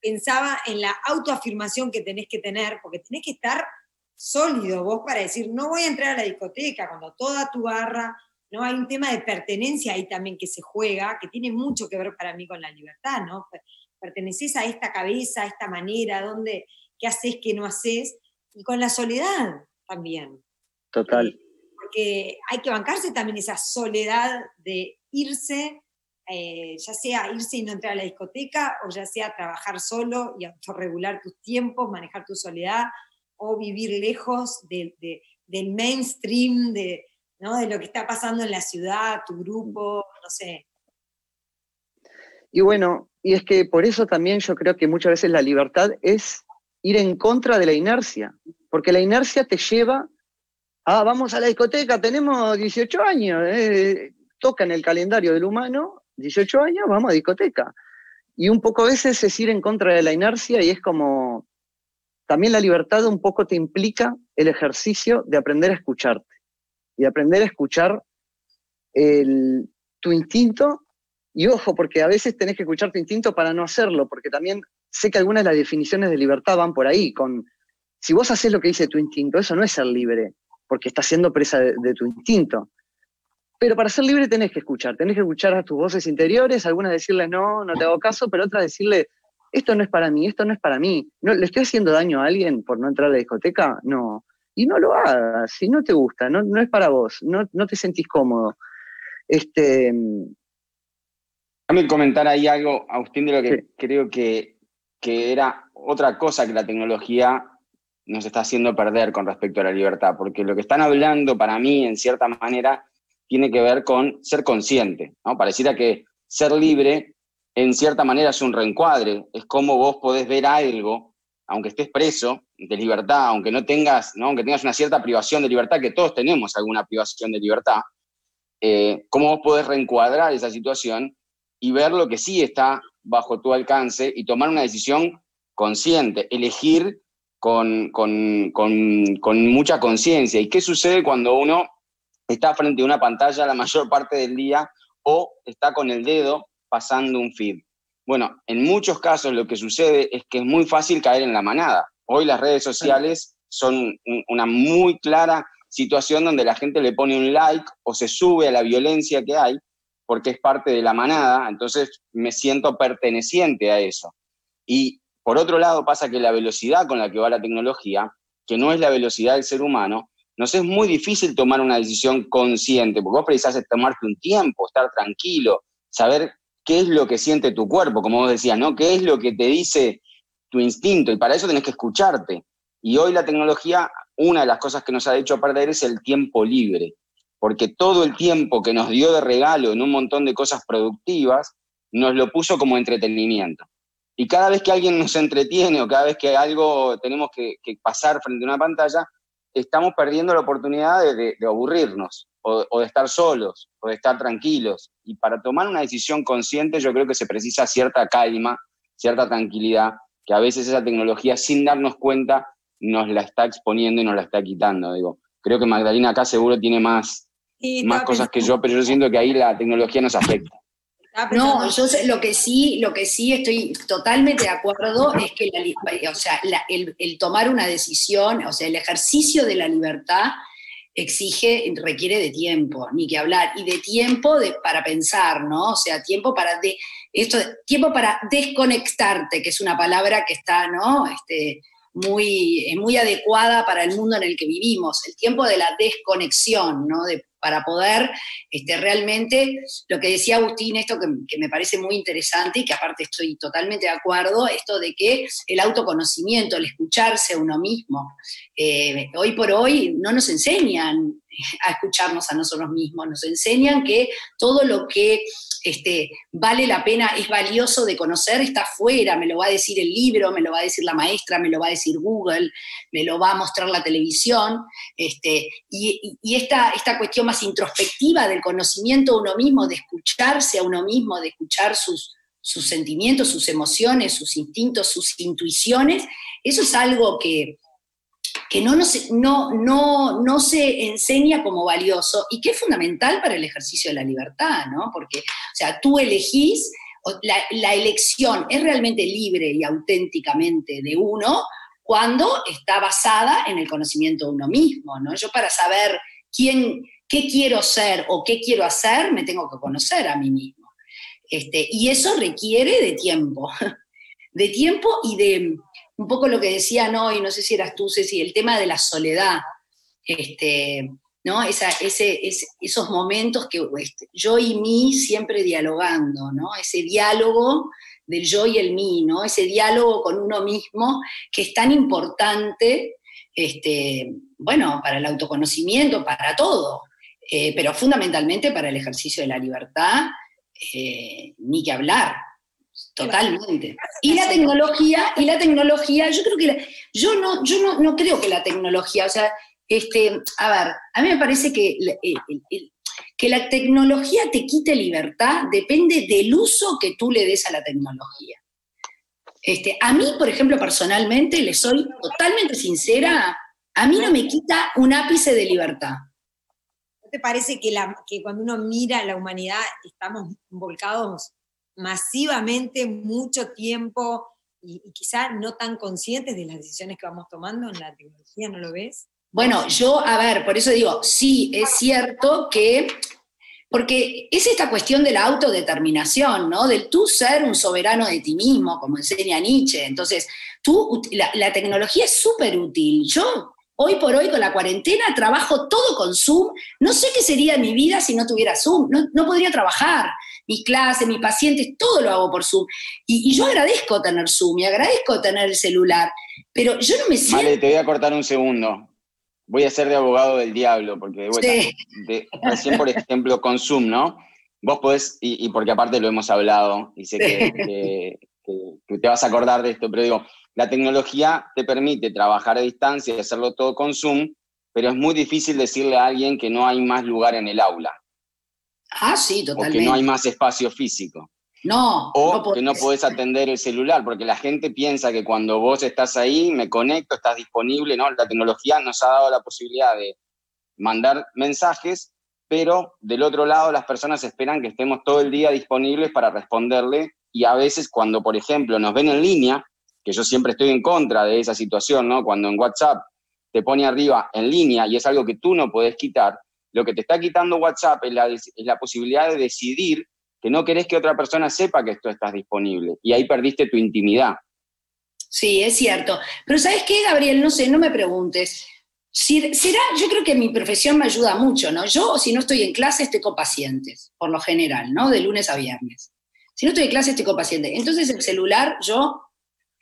pensaba en la autoafirmación que tenés que tener, porque tenés que estar sólido vos para decir, no voy a entrar a la discoteca cuando toda tu barra ¿no? Hay un tema de pertenencia ahí también que se juega, que tiene mucho que ver para mí con la libertad, ¿no? Perteneces a esta cabeza, a esta manera, donde, qué haces, qué no haces, y con la soledad también. Total. Porque hay que bancarse también esa soledad de irse, eh, ya sea irse y no entrar a la discoteca, o ya sea trabajar solo y autorregular tus tiempos, manejar tu soledad, o vivir lejos del mainstream, de, de lo que está pasando en la ciudad, tu grupo, no sé. Y bueno, y es que por eso también yo creo que muchas veces la libertad es ir en contra de la inercia, porque la inercia te lleva a, vamos a la discoteca, tenemos 18 años, eh, toca en el calendario del humano, 18 años, vamos a discoteca. Y un poco a veces es ir en contra de la inercia y es como, también la libertad un poco te implica el ejercicio de aprender a escucharte y aprender a escuchar tu instinto. Y ojo, porque a veces tenés que escuchar tu instinto para no hacerlo, porque también sé que algunas de las definiciones de libertad van por ahí, con si vos haces lo que dice tu instinto, eso no es ser libre, porque estás siendo presa de, tu instinto. Pero para ser libre tenés que escuchar, tenés que escuchar a tus voces interiores, algunas decirles no, no te hago caso, pero otras decirle, esto no es para mí, esto no es para mí. ¿No, ¿Le estoy haciendo daño a alguien por no entrar a la discoteca? No y no lo hagas, si no te gusta, no, no es para vos, no, no, te sentís cómodo. Este, Déjame comentar ahí algo, Agustín, de lo que creo que, que era otra cosa que la tecnología nos está haciendo perder con respecto a la libertad, porque lo que están hablando para mí, en cierta manera, tiene que ver con ser consciente, ¿no? Pareciera que ser libre, en cierta manera, es un reencuadre, es como vos podés ver algo aunque estés preso de libertad, aunque no tengas, ¿no? aunque tengas una cierta privación de libertad, que todos tenemos alguna privación de libertad, eh, ¿cómo vos podés reencuadrar esa situación y ver lo que sí está bajo tu alcance y tomar una decisión consciente, elegir con, con, con, con mucha conciencia? ¿Y qué sucede cuando uno está frente a una pantalla la mayor parte del día o está con el dedo pasando un feed. Bueno, en muchos casos lo que sucede es que es muy fácil caer en la manada. Hoy las redes sociales son una muy clara situación donde la gente le pone un like o se sube a la violencia que hay porque es parte de la manada, entonces me siento perteneciente a eso. Y por otro lado pasa que la velocidad con la que va la tecnología, que no es la velocidad del ser humano, nos es muy difícil tomar una decisión consciente, porque vos precisás tomarte un tiempo, estar tranquilo, saber qué es lo que siente tu cuerpo, como vos decías, ¿no? ¿Qué es lo que te dice tu instinto? Y para eso tenés que escucharte. Y hoy la tecnología, una de las cosas que nos ha hecho perder es el tiempo libre, porque todo el tiempo que nos dio de regalo en un montón de cosas productivas, nos lo puso como entretenimiento. Y cada vez que alguien nos entretiene o cada vez que algo tenemos que, pasar frente a una pantalla, estamos perdiendo la oportunidad de, aburrirnos o, de estar solos o de estar tranquilos. Y para tomar una decisión consciente yo creo que se precisa cierta calma, cierta tranquilidad, que a veces esa tecnología sin darnos cuenta nos la está exponiendo y nos la está quitando. Digo, creo que Magdalena acá seguro tiene más, más cosas que yo, pero yo siento que ahí la tecnología nos afecta. No, yo sé, lo que sí, lo que sí estoy totalmente de acuerdo es que la, o sea, el, tomar una decisión, o sea, el ejercicio de la libertad exige, requiere de tiempo, ni que hablar, y de tiempo de, para pensar, ¿no? O sea, tiempo para de, esto, tiempo para desconectarte, que es una palabra que está, ¿no? Este, muy, muy adecuada para el mundo en el que vivimos, el tiempo de la desconexión, ¿no? De para poder este, realmente, lo que decía Agustín, esto que, me parece muy interesante y que aparte estoy totalmente de acuerdo, esto de que el autoconocimiento, el escucharse uno mismo, eh, hoy por hoy no nos enseñan a escucharnos a nosotros mismos, nos enseñan que todo lo que este, vale la pena, es valioso de conocer, está afuera, me lo va a decir el libro, me lo va a decir la maestra, me lo va a decir Google, me lo va a mostrar la televisión, este, y, esta, esta cuestión más introspectiva del conocimiento de uno mismo, de escucharse a uno mismo, de escuchar sus, sus sentimientos, sus emociones, sus instintos, sus intuiciones, eso es algo que, que no, no, no, no se enseña como valioso y que es fundamental para el ejercicio de la libertad, ¿no? Porque, o sea, tú elegís, la, la elección es realmente libre y auténticamente de uno cuando está basada en el conocimiento de uno mismo, ¿no? Yo para saber quién, qué quiero ser o qué quiero hacer, me tengo que conocer a mí mismo. Este, y eso requiere de tiempo, de tiempo y de, un poco lo que decían hoy, no sé si eras tú, Ceci, el tema de la soledad, este, ¿no? Esa, ese, esos momentos que este, yo y mí siempre dialogando, ¿no? Ese diálogo del yo y el mí, ¿no? Ese diálogo con uno mismo que es tan importante, este, bueno, para el autoconocimiento, para todo, eh, pero fundamentalmente para el ejercicio de la libertad, eh, ni que hablar, Totalmente. Y la tecnología, y la tecnología, yo creo que yo no, yo no, creo que la tecnología, o sea, este, a ver, a mí me parece que, que la tecnología te quite libertad depende del uso que tú le des a la tecnología. Este, a mí, por ejemplo, personalmente, le soy totalmente sincera, a mí no me quita un ápice de libertad. ¿No te parece que, la, que cuando uno mira la humanidad estamos volcados masivamente mucho tiempo y, quizá no tan conscientes de las decisiones que vamos tomando en la tecnología, ¿no lo ves? Bueno, yo, a ver, por eso digo, sí, es cierto que, porque es esta cuestión de la autodeterminación, ¿no? Del tú ser un soberano de ti mismo, como enseña Nietzsche. Entonces, tú, la, tecnología es súper útil. Yo, hoy por hoy, con la cuarentena, trabajo todo con Zoom. No sé qué sería mi vida si no tuviera Zoom. No, no podría trabajar mis clases, mis pacientes, todo lo hago por Zoom. Y, yo agradezco tener Zoom y agradezco tener el celular, pero yo no me siento... Vale, te voy a cortar un segundo. Voy a ser de abogado del diablo, porque recién, por ejemplo, con Zoom, ¿no? Vos podés, y, porque aparte lo hemos hablado, y sé que, te vas a acordar de esto, pero digo, la tecnología te permite trabajar a distancia y hacerlo todo con Zoom, pero es muy difícil decirle a alguien que no hay más lugar en el aula. Ah, sí, totalmente. O que no hay más espacio físico. No. O que no podés atender el celular, porque la gente piensa que cuando vos estás ahí, me conecto, estás disponible, ¿no? La tecnología nos ha dado la posibilidad de mandar mensajes, pero del otro lado las personas esperan que estemos todo el día disponibles para responderle y a veces cuando, por ejemplo, nos ven en línea, que yo siempre estoy en contra de esa situación, ¿no? Cuando en WhatsApp te pone arriba en línea y es algo que tú no puedes quitar, lo que te está quitando WhatsApp es la, posibilidad de decidir que no querés que otra persona sepa que tú estás disponible y ahí perdiste tu intimidad. Sí, es cierto. Pero ¿sabes qué, Gabriel? No sé, no me preguntes. Será, yo creo que mi profesión me ayuda mucho, ¿no? Yo, si no estoy en clase, estoy con pacientes, por lo general, ¿no? De lunes a viernes. Si no estoy en clase, estoy con pacientes. Entonces, el celular, yo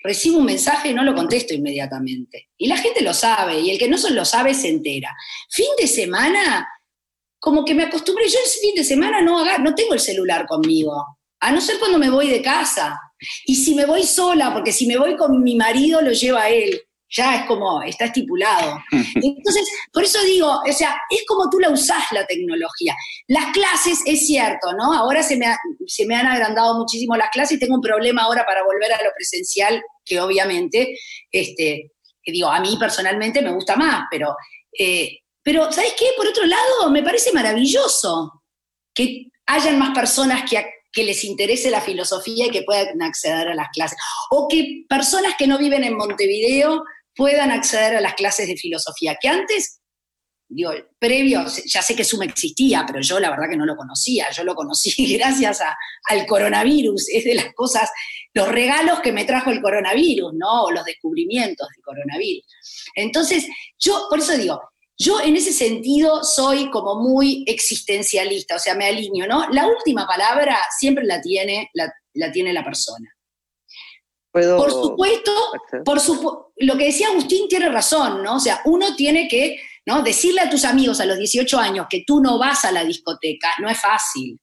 recibo un mensaje y no lo contesto inmediatamente. Y la gente lo sabe, y el que no lo sabe se entera. Fin de semana, como que me acostumbré, yo el fin de semana no, haga, no tengo el celular conmigo, a no ser cuando me voy de casa. Y si me voy sola, porque si me voy con mi marido, lo lleva él. Ya es como, está estipulado. Entonces, por eso digo, o sea, es como tú la usás la tecnología. Las clases, es cierto, ¿no? Ahora se me, se me han agrandado muchísimo las clases y tengo un problema ahora para volver a lo presencial, que obviamente, este, digo, a mí personalmente me gusta más, pero, eh, pero ¿sabes qué? Por otro lado, me parece maravilloso que hayan más personas que, les interese la filosofía y que puedan acceder a las clases. O que personas que no viven en Montevideo puedan acceder a las clases de filosofía, que antes, digo, previo, ya sé que Zoom existía, pero yo la verdad que no lo conocía, yo lo conocí gracias al coronavirus, es de las cosas, los regalos que me trajo el coronavirus, ¿no? O los descubrimientos del coronavirus. Entonces, yo, por eso digo, yo en ese sentido soy como muy existencialista, o sea, me alineo, ¿no? La última palabra siempre la tiene la, tiene la persona. por supuesto, por lo que decía Agustín tiene razón, ¿no? O sea, uno tiene que ¿no? decirle a tus amigos a los 18 años que tú no vas a la discoteca, no es fácil.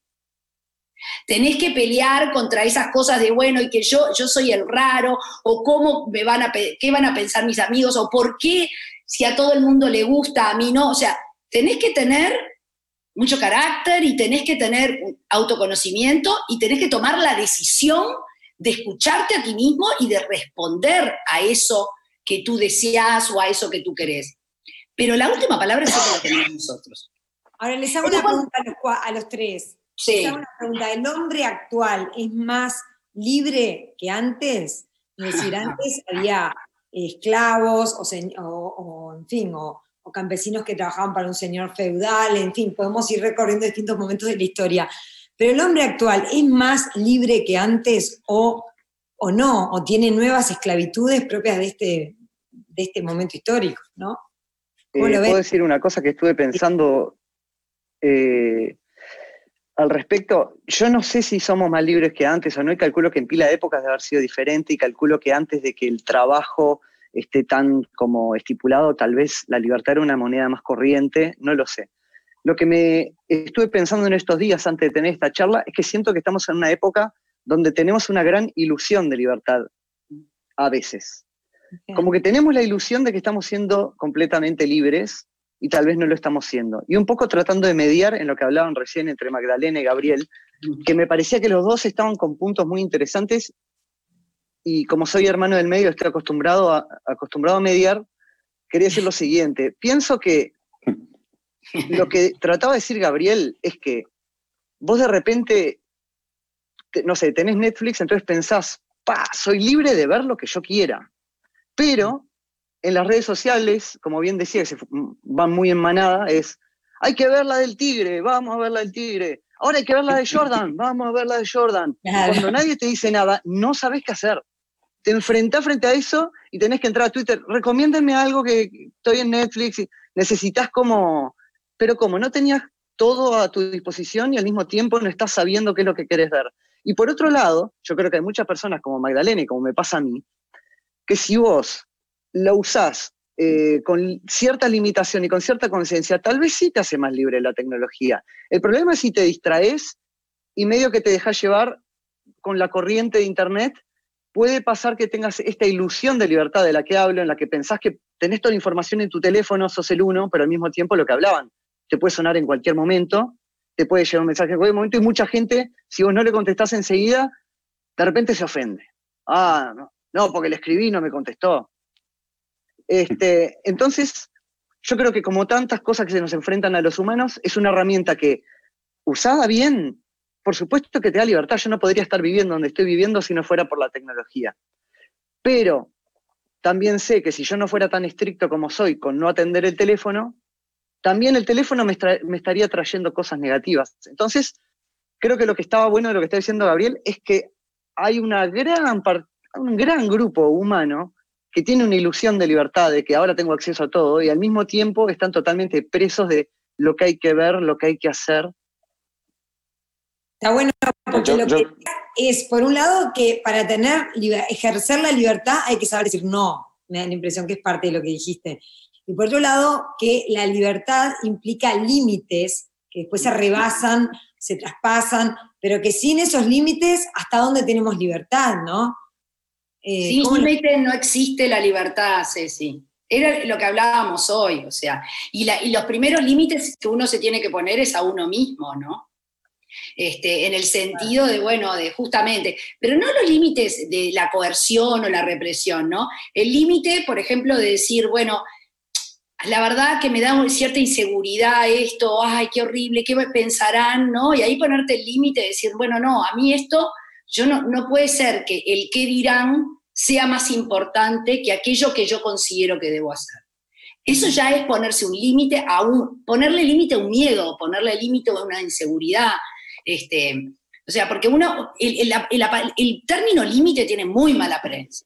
Tenés que pelear contra esas cosas de, bueno, y que yo, yo soy el raro, o cómo me van a, qué van a pensar mis amigos, o por qué si a todo el mundo le gusta, a mí no. O sea, tenés que tener mucho carácter y tenés que tener autoconocimiento y tenés que tomar la decisión de escucharte a ti mismo y de responder a eso que tú deseas o a eso que tú querés. Pero la última palabra siempre la tenemos nosotros. Ahora les hago una pregunta a los, tres. Sí. Les hago una pregunta. ¿El hombre actual es más libre que antes? Es decir, antes había esclavos o, en fin, o, campesinos que trabajaban para un señor feudal, en fin, podemos ir recorriendo distintos momentos de la historia. Pero el hombre actual es más libre que antes o, o no, o tiene nuevas esclavitudes propias de este, de este momento histórico, ¿no? Eh, puedo decir una cosa que estuve pensando eh, al respecto. Yo no sé si somos más libres que antes o no, y calculo que en pila de épocas debe haber sido diferente, y calculo que antes de que el trabajo esté tan como estipulado, tal vez la libertad era una moneda más corriente, no lo sé. Lo que me estuve pensando en estos días antes de tener esta charla es que siento que estamos en una época donde tenemos una gran ilusión de libertad, a veces. Como que tenemos la ilusión de que estamos siendo completamente libres, y tal vez no lo estamos siendo. Y un poco tratando de mediar en lo que hablaban recién entre Magdalena y Gabriel, que me parecía que los dos estaban con puntos muy interesantes y como soy hermano del medio, estoy acostumbrado a, acostumbrado a mediar, quería decir lo siguiente. Pienso que lo que trataba de decir Gabriel es que vos de repente, no sé, tenés Netflix, entonces pensás, pa, soy libre de ver lo que yo quiera. Pero en las redes sociales, como bien decía, que se van muy en manada, es, hay que ver la del tigre, vamos a ver la del tigre. Ahora hay que ver la de Jordan, vamos a ver la de Jordan. Cuando nadie te dice nada, no sabes qué hacer. Te enfrentás frente a eso y tenés que entrar a Twitter. Recomiéndenme algo que estoy en Netflix. Y necesitas como. Pero como no tenías todo a tu disposición y al mismo tiempo no estás sabiendo qué es lo que quieres ver. Y por otro lado, yo creo que hay muchas personas como Magdalena y como me pasa a mí, que si vos la usás eh, con cierta limitación y con cierta conciencia, tal vez sí te hace más libre la tecnología. El problema es si te distraes y medio que te dejas llevar con la corriente de Internet, puede pasar que tengas esta ilusión de libertad de la que hablo, en la que pensás que tenés toda la información en tu teléfono, sos el uno, pero al mismo tiempo lo que hablaban. Te puede sonar en cualquier momento, te puede llegar un mensaje en cualquier momento y mucha gente, si vos no le contestás enseguida, de repente se ofende. Ah, no, no porque le escribí y no me contestó. Este, entonces, yo creo que como tantas cosas que se nos enfrentan a los humanos, es una herramienta que, usada bien, por supuesto que te da libertad. Yo no podría estar viviendo donde estoy viviendo si no fuera por la tecnología. Pero también sé que si yo no fuera tan estricto como soy con no atender el teléfono, también el teléfono me, estaría trayendo cosas negativas. Entonces, creo que lo que estaba bueno de lo que está diciendo Gabriel es que hay una un gran grupo humano que tiene una ilusión de libertad, de que ahora tengo acceso a todo, y al mismo tiempo están totalmente presos de lo que hay que ver, lo que hay que hacer, Está bueno porque lo que es, por un lado, que para tener, ejercer la libertad hay que saber decir no. Me da la impresión que es parte de lo que dijiste. Y por otro lado, que la libertad implica límites que después se rebasan, se traspasan, pero que sin esos límites, ¿hasta dónde tenemos libertad, no? Eh, no existe la libertad, Ceci. Era lo que hablábamos hoy, o sea, y, y los primeros límites que uno se tiene que poner es a uno mismo, ¿no? Este, en el sentido de, bueno, de justamente, pero no los límites de la coerción o la represión, ¿no? El límite, por ejemplo, de decir, bueno, la verdad que me da cierta inseguridad esto, ay, qué horrible, qué pensarán, ¿no? Y ahí ponerte el límite de decir, bueno, no, a mí esto, yo no, no puede ser que el qué dirán sea más importante que aquello que yo considero que debo hacer. Eso ya es ponerse un límite a un, ponerle límite a un miedo, ponerle límite a una inseguridad, este, o sea, porque uno, el, término límite tiene muy mala prensa.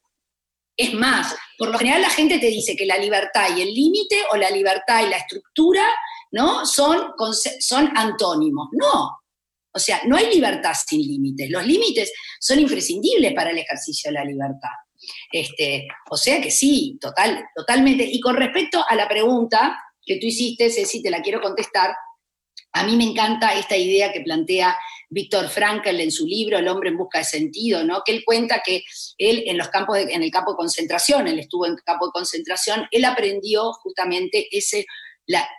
Es más, por lo general la gente te dice que la libertad y el límite o la libertad y la estructura, ¿no? Son, son antónimos. No. O sea, no hay libertad sin límites. Los límites son imprescindibles para el ejercicio de la libertad. Este, o sea que sí, total, totalmente. Y con respecto a la pregunta que tú hiciste, Ceci, te la quiero contestar, a mí me encanta esta idea que plantea Víctor Frankl en su libro El hombre en busca de sentido, ¿no? que él cuenta que él en, los campos en el campo de concentración, él estuvo en campo de concentración, él aprendió justamente ese,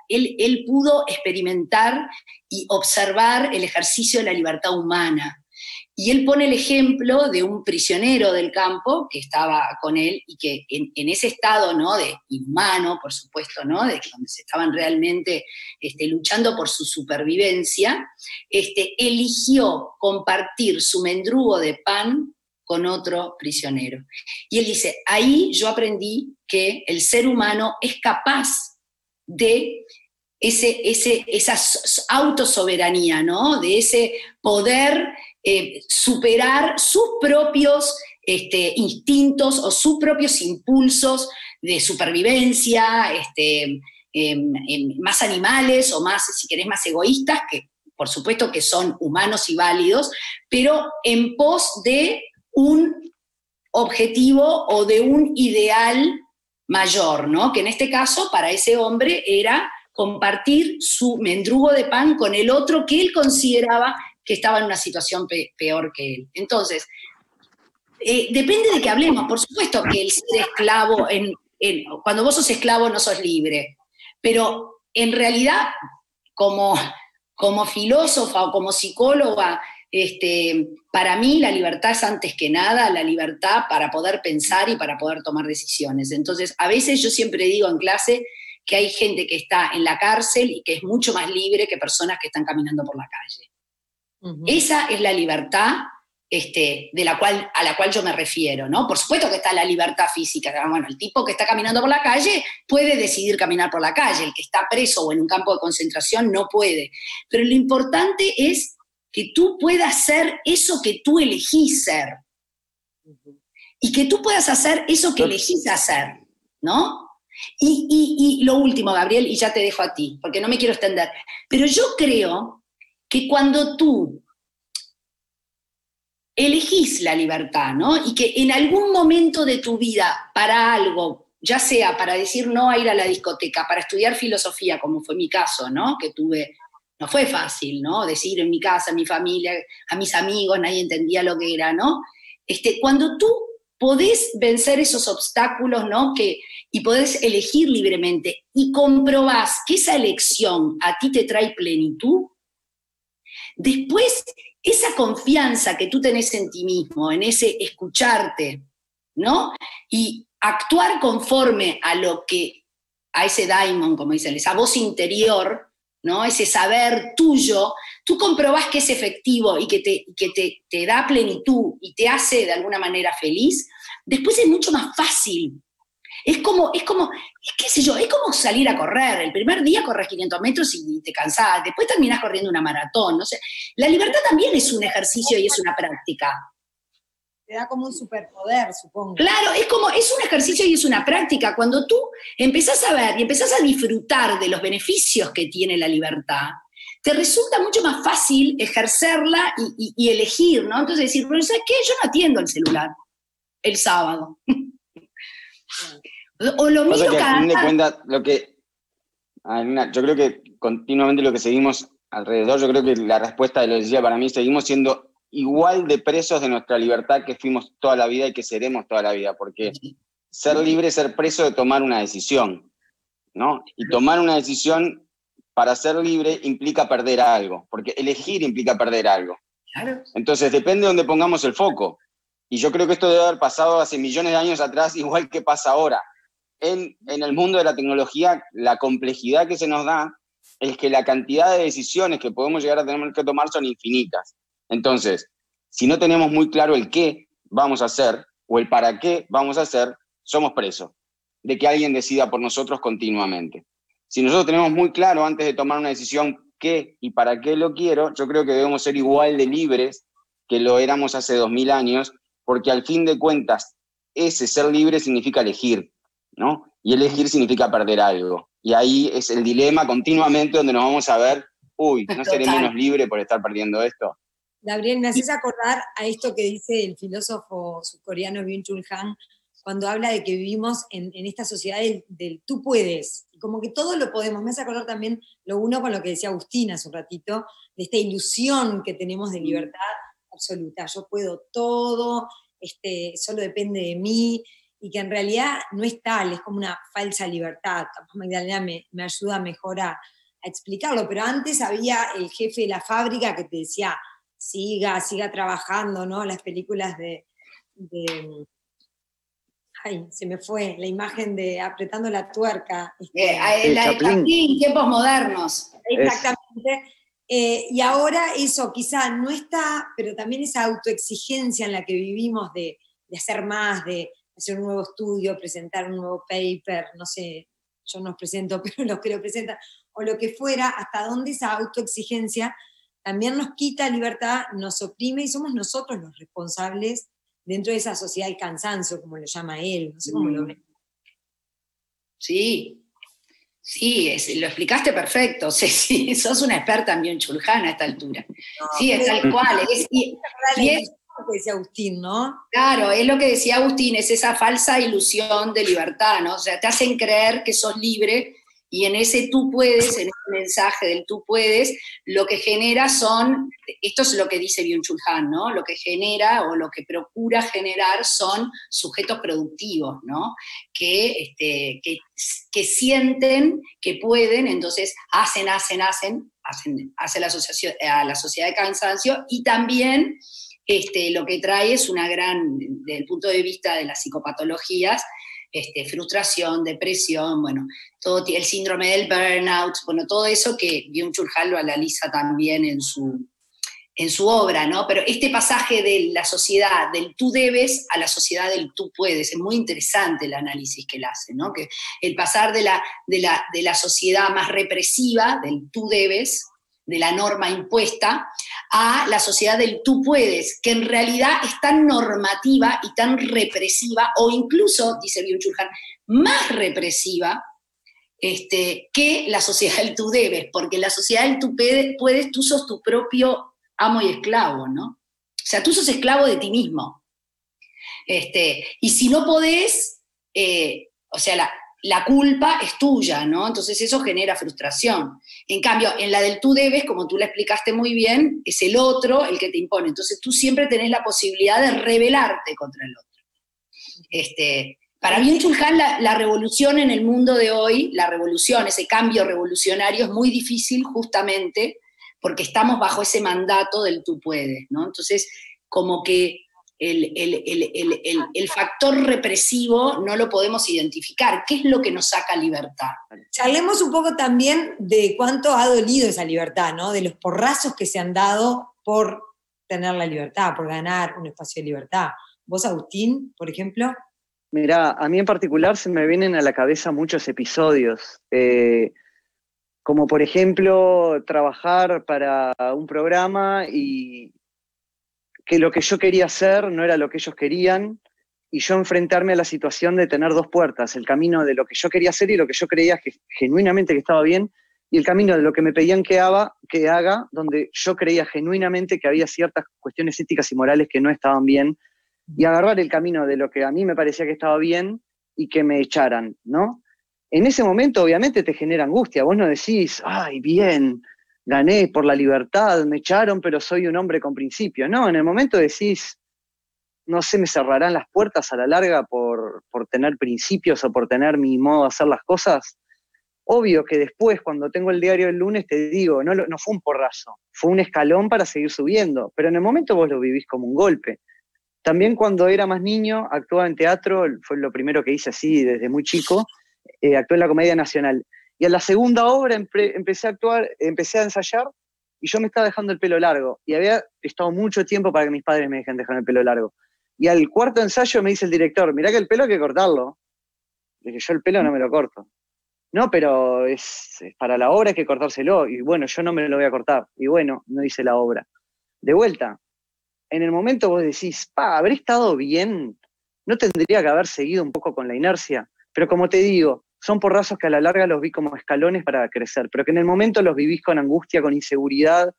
él pudo experimentar y observar el ejercicio de la libertad humana. Y él pone el ejemplo de un prisionero del campo que estaba con él y que en, ese estado ¿no? de inhumano, por supuesto, ¿no? de donde se estaban realmente este, luchando por su supervivencia, este, eligió compartir su mendrugo de pan con otro prisionero. Y él dice, ahí yo aprendí que el ser humano es capaz de ese, ese, esa autosoberanía, ¿no? de ese poder eh, superar sus propios este, instintos o sus propios impulsos de supervivencia, este, em, em, más animales o más, si querés, más egoístas, que por supuesto que son humanos y válidos, pero en pos de un objetivo o de un ideal mayor, ¿no? Que en este caso para ese hombre era compartir su mendrugo de pan con el otro que él consideraba que estaba en una situación peor que él. Entonces, eh, depende de qué hablemos. Por supuesto que el ser esclavo, en, cuando vos sos esclavo no sos libre, pero en realidad, como, como filósofa o como psicóloga, este, para mí la libertad es antes que nada la libertad para poder pensar y para poder tomar decisiones. Entonces, a veces yo siempre digo en clase que hay gente que está en la cárcel y que es mucho más libre que personas que están caminando por la calle. Esa es la libertad este, de la cual, a la cual yo me refiero, ¿no? Por supuesto que está la libertad física. Bueno, el tipo que está caminando por la calle puede decidir caminar por la calle, el que está preso o en un campo de concentración no puede. Pero lo importante es que tú puedas ser eso que tú elegís ser. Y que tú puedas hacer eso que elegís hacer, ¿no? Y, y lo último, Gabriel, y ya te dejo a ti, porque no me quiero extender, pero yo creo que cuando tú elegís la libertad, ¿no? Y que en algún momento de tu vida, para algo, ya sea para decir no a ir a la discoteca, para estudiar filosofía, como fue mi caso, ¿no? Que tuve, no fue fácil, ¿no? Decir en mi casa, a mi familia, a mis amigos, nadie entendía lo que era, ¿no? Este, cuando tú podés vencer esos obstáculos, ¿no? Que, y podés elegir libremente y comprobás que esa elección a ti te trae plenitud, Después, esa confianza que tú tenés en ti mismo, en ese escucharte, ¿no? Y actuar conforme a lo que a ese daimon, como dicen, esa voz interior, ¿no? Ese saber tuyo, tú comprobás que es efectivo y que, te, que te, te da plenitud y te hace de alguna manera feliz, después es mucho más fácil es como, es como, qué sé yo, es como salir a correr. El primer día corres 500 metros y te cansás, después terminás corriendo una maratón, no sé. La libertad también es un ejercicio y es una práctica. Te da como un superpoder, supongo. Claro, es como, es un ejercicio y es una práctica. Cuando tú empezás a ver y empezás a disfrutar de los beneficios que tiene la libertad, te resulta mucho más fácil ejercerla y, elegir, ¿no? Entonces decir, bueno, ¿sabes qué? Yo no atiendo el celular el sábado. O lo miro de lo que. yo creo que continuamente lo que seguimos alrededor, yo creo que la respuesta de lo decía para mí, seguimos siendo igual de presos de nuestra libertad que fuimos toda la vida y que seremos toda la vida, porque ser libre es ser preso de tomar una decisión, ¿no? Y tomar una decisión para ser libre implica perder algo, porque elegir implica perder algo. Entonces depende de donde pongamos el foco. Y yo creo que esto debe haber pasado hace millones de años atrás, igual que pasa ahora en, el mundo de la tecnología, la complejidad que se nos da es que la cantidad de decisiones que podemos llegar a tener que tomar son infinitas. Entonces, si no tenemos muy claro el qué vamos a hacer o el para qué vamos a hacer, somos presos de que alguien decida por nosotros continuamente. Si nosotros tenemos muy claro antes de tomar una decisión qué y para qué lo quiero, yo creo que debemos ser igual de libres que lo éramos hace dos mil años, porque al fin de cuentas, ese ser libre significa elegir. ¿no? Y elegir significa perder algo. Y ahí es el dilema continuamente donde nos vamos a ver, uy, ¿no seré menos libre por estar perdiendo esto? Gabriel, me haces acordar a esto que dice el filósofo surcoreano Byung-Chul Han cuando habla de que vivimos en, esta sociedad del, tú puedes, como que todo lo podemos. Me hace acordar también lo uno con lo que decía Agustina hace un ratito, de esta ilusión que tenemos de libertad absoluta. Yo puedo todo, este, solo depende de mí, y que en realidad no es tal, es como una falsa libertad. Magdalena me, me ayuda mejor a, explicarlo, pero antes había el jefe de la fábrica que te decía, siga, siga trabajando, ¿no? Las películas de, ay, se me fue la imagen de apretando la tuerca. Este, eh, la de Chaplin, tiempos modernos. Exactamente. Eh, y ahora eso quizá no está, pero también esa autoexigencia en la que vivimos de, de hacer más, de, hacer un nuevo estudio, presentar un nuevo paper, no sé, yo no presento, pero los que lo presentan, o lo que fuera, hasta dónde esa autoexigencia también nos quita libertad, nos oprime y somos nosotros los responsables dentro de esa sociedad del cansancio, como lo llama él, no sé cómo lo mm. ve. Sí, sí, lo explicaste perfecto, sos una experta en Byung-Chul a esta altura. sí, es tal cual. Es, y, es, lo que decía Agustín, ¿no? Claro, es lo que decía Agustín, es esa falsa ilusión de libertad, ¿no? O sea, te hacen creer que sos libre y en ese tú puedes, en ese mensaje del tú puedes, lo que genera son, esto es lo que dice Byung-Chul Han, ¿no? Lo que genera o lo que procura generar son sujetos productivos, ¿no? Que, este, que sienten que pueden, entonces hacen, hacen, hacen, hacen, hace la, asociación, a la sociedad de cansancio y también este, lo que trae es una gran, desde el punto de vista de las psicopatologías, este, frustración, depresión, bueno, todo el síndrome del burnout, bueno, todo eso que Byung-Chul Han lo analiza también en su, en su obra, ¿no? Pero este pasaje de la sociedad del tú debes a la sociedad del tú puedes, es muy interesante el análisis que él hace, ¿no? Que el pasar de la, de la, de la sociedad más represiva, del tú debes, de la norma impuesta a la sociedad del tú puedes, que en realidad es tan normativa y tan represiva, o incluso, dice byung más represiva este, que la sociedad del tú debes, porque la sociedad del tú puedes, tú sos tu propio amo y esclavo, ¿no? O sea, tú sos esclavo de ti mismo. Este, y si no podés, eh, o sea, la, la culpa es tuya, ¿no? Entonces eso genera frustración. En cambio, en la del tú debes, como tú la explicaste muy bien, es el otro el que te impone. Entonces tú siempre tenés la posibilidad de rebelarte contra el otro. Este, para bien Chulhan, la, la, revolución en el mundo de hoy, la revolución, ese cambio revolucionario es muy difícil justamente porque estamos bajo ese mandato del tú puedes, ¿no? Entonces, como que el, factor represivo no lo podemos identificar. ¿Qué es lo que nos saca libertad? Charlemos un poco también de cuánto ha dolido esa libertad, ¿no? De los porrazos que se han dado por tener la libertad, por ganar un espacio de libertad. ¿Vos, Agustín, por ejemplo? Mirá, a mí en particular se me vienen a la cabeza muchos episodios. Eh, como por ejemplo trabajar para un programa y, que lo que yo quería hacer no era lo que ellos querían y yo enfrentarme a la situación de tener dos puertas, el camino de lo que yo quería hacer y lo que yo creía genuinamente que estaba bien y el camino de lo que me pedían que haga, que haga, donde yo creía genuinamente que había ciertas cuestiones éticas y morales que no estaban bien y agarrar el camino de lo que a mí me parecía que estaba bien y que me echaran, ¿no? En ese momento obviamente te genera angustia, vos no decís, ay, bien, gané por la libertad, me echaron, pero soy un hombre con principios. No, en el momento decís, no sé, me cerrarán las puertas a la larga por, por tener principios o por tener mi modo de hacer las cosas. Obvio que después, cuando tengo el diario del lunes, te digo, no, no fue un porrazo, fue un escalón para seguir subiendo, pero en el momento vos lo vivís como un golpe. También cuando era más niño, actuaba en teatro, fue lo primero que hice así desde muy chico, eh, actué en la Comedia Nacional. Y a la segunda obra empecé a actuar, empecé a ensayar y yo me estaba dejando el pelo largo. Y había estado mucho tiempo para que mis padres me dejen dejar el pelo largo. Y al cuarto ensayo me dice el director, mirá que el pelo hay que cortarlo. Dije, yo el pelo no me lo corto. No, pero es, para la obra hay que cortárselo. Y bueno, yo no me lo voy a cortar. Y bueno, no hice la obra. De vuelta, en el momento vos decís, pa, habré estado bien, no tendría que haber seguido un poco con la inercia. Pero como te digo, son porrazos que a la larga los vi como escalones para crecer, pero que en el momento los vivís con angustia, con inseguridad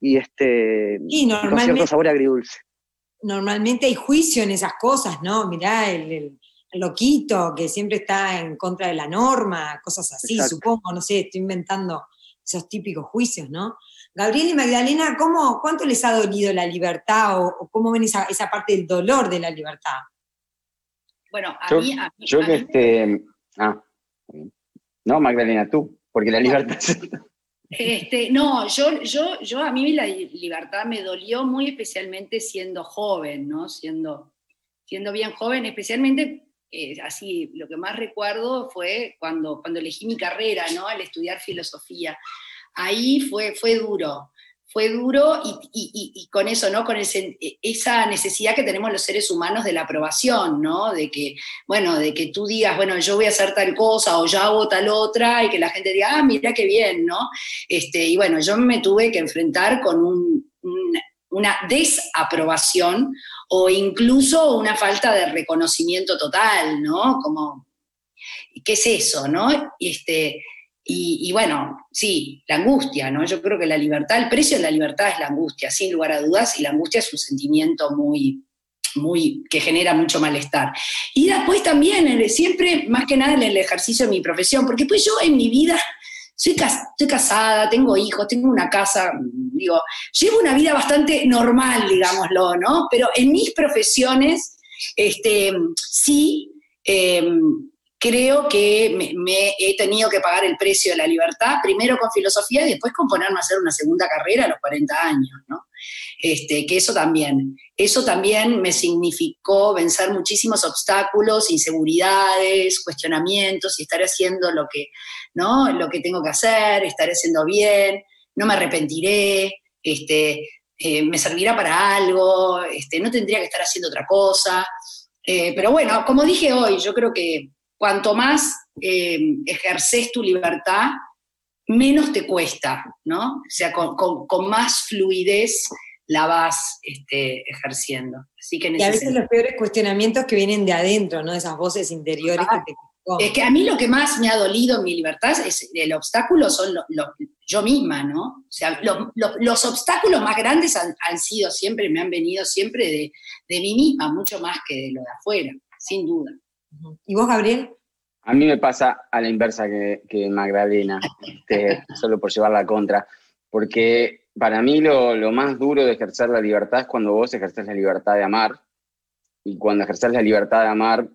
y, este, con cierto sabor agridulce. Normalmente hay juicio en esas cosas, ¿no? Mirá, el, loquito que siempre está en contra de la norma, cosas así, supongo, no sé, estoy inventando esos típicos juicios, ¿no? Gabriel y Magdalena, ¿cómo, ¿cuánto les ha dolido la libertad o, cómo ven esa, parte del dolor de la libertad? Bueno, a mí... yo que este... Ah, no, Magdalena, tú, porque la libertad... Este, no, yo, yo, yo a mí la libertad me dolió muy especialmente siendo joven, ¿no? Siendo, siendo bien joven, especialmente eh, así, lo que más recuerdo fue cuando, cuando elegí mi carrera, ¿no? Al estudiar filosofía. Ahí fue, fue duro, fue duro y, con eso, ¿no? Con esa necesidad que tenemos los seres humanos de la aprobación, ¿no? De que, bueno, de que tú digas, bueno, yo voy a hacer tal cosa o yo hago tal otra y que la gente diga, ah, mira qué bien, ¿no? Este, y bueno, yo me tuve que enfrentar con una desaprobación o incluso una falta de reconocimiento total, ¿no? Como, ¿qué es eso, no? Este, y, bueno, sí, la angustia, ¿no? Yo creo que la libertad, el precio de la libertad es la angustia, sin lugar a dudas, y la angustia es un sentimiento muy, muy, que genera mucho malestar. Y después también, siempre, más que nada en el ejercicio de mi profesión, porque pues yo en mi vida soy casada, tengo hijos, tengo una casa, digo, llevo una vida bastante normal, digámoslo, ¿no? Pero en mis profesiones, este, sí, em, creo que me, he tenido que pagar el precio de la libertad, primero con filosofía y después con ponerme a hacer una segunda carrera a los 40 años, ¿no? Este, que eso también, eso también me significó vencer muchísimos obstáculos, inseguridades, cuestionamientos y estar haciendo lo que, ¿no? lo que tengo que hacer, estar haciendo bien, no me arrepentiré, este, eh, me servirá para algo, este, no tendría que estar haciendo otra cosa. Eh, pero bueno, como dije hoy, yo creo que cuanto más eh, ejerces tu libertad, menos te cuesta, ¿no? O sea, con, más fluidez la vas este, ejerciendo. Así que y a veces los peores cuestionamientos que vienen de adentro, ¿no? Esas voces interiores que te es que a mí lo que más me ha dolido en mi libertad es el obstáculo son yo misma, ¿no? O sea, los obstáculos más grandes han, sido siempre, me han venido siempre de, de mí misma, mucho más que de lo de afuera, sin duda. ¿Y vos, Gabriel? A mí me pasa a la inversa que, Magdalena, este, solo por llevar la contra, porque para mí lo, más duro de ejercer la libertad es cuando vos ejerces la libertad de amar, y cuando ejerces la libertad de amar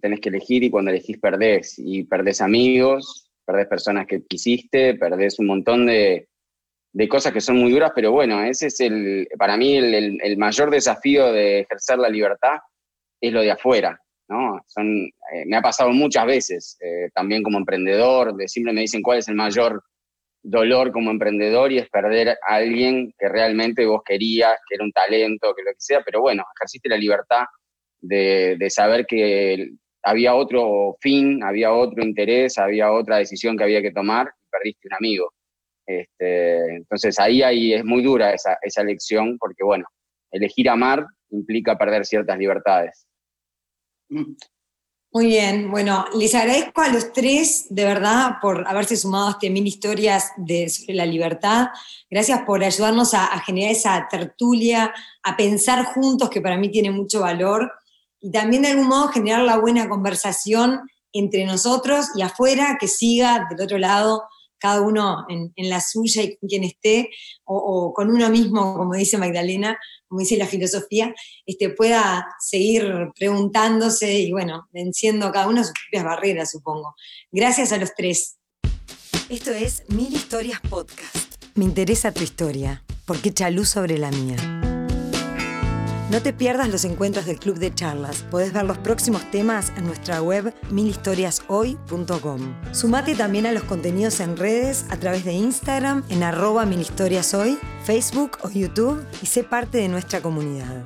tenés que elegir y cuando elegís perdés, y perdés amigos, perdés personas que quisiste, perdés un montón de, de cosas que son muy duras, pero bueno, ese es el, para mí el, mayor desafío de ejercer la libertad, es lo de afuera, ¿no? Son, eh, me ha pasado muchas veces, eh, también como emprendedor, de siempre me dicen cuál es el mayor dolor como emprendedor y es perder a alguien que realmente vos querías, que era un talento, que lo que sea, pero bueno, ejerciste la libertad de, de saber que había otro fin, había otro interés, había otra decisión que había que tomar y perdiste un amigo. Este, entonces ahí, ahí es muy dura esa, esa elección porque, bueno, elegir amar implica perder ciertas libertades. Muy bien, bueno, les agradezco a los tres de verdad por haberse sumado a este mil historias de, sobre la libertad. Gracias por ayudarnos a, a, generar esa tertulia, a pensar juntos, que para mí tiene mucho valor, y también de algún modo generar la buena conversación entre nosotros y afuera, que siga del otro lado cada uno en, la suya y con quien esté, o, con uno mismo, como dice Magdalena, como dice la filosofía, este, pueda seguir preguntándose y, bueno, venciendo cada uno sus propias barreras, supongo. Gracias a los tres. Esto es Mil Historias Podcast. Me interesa tu historia, porque echa luz sobre la mía. No te pierdas los encuentros del Club de Charlas. Podés ver los próximos temas en nuestra web milhistoriashoy.com. Sumate también a los contenidos en redes a través de Instagram en arroba milhistoriashoy, Facebook o YouTube y sé parte de nuestra comunidad.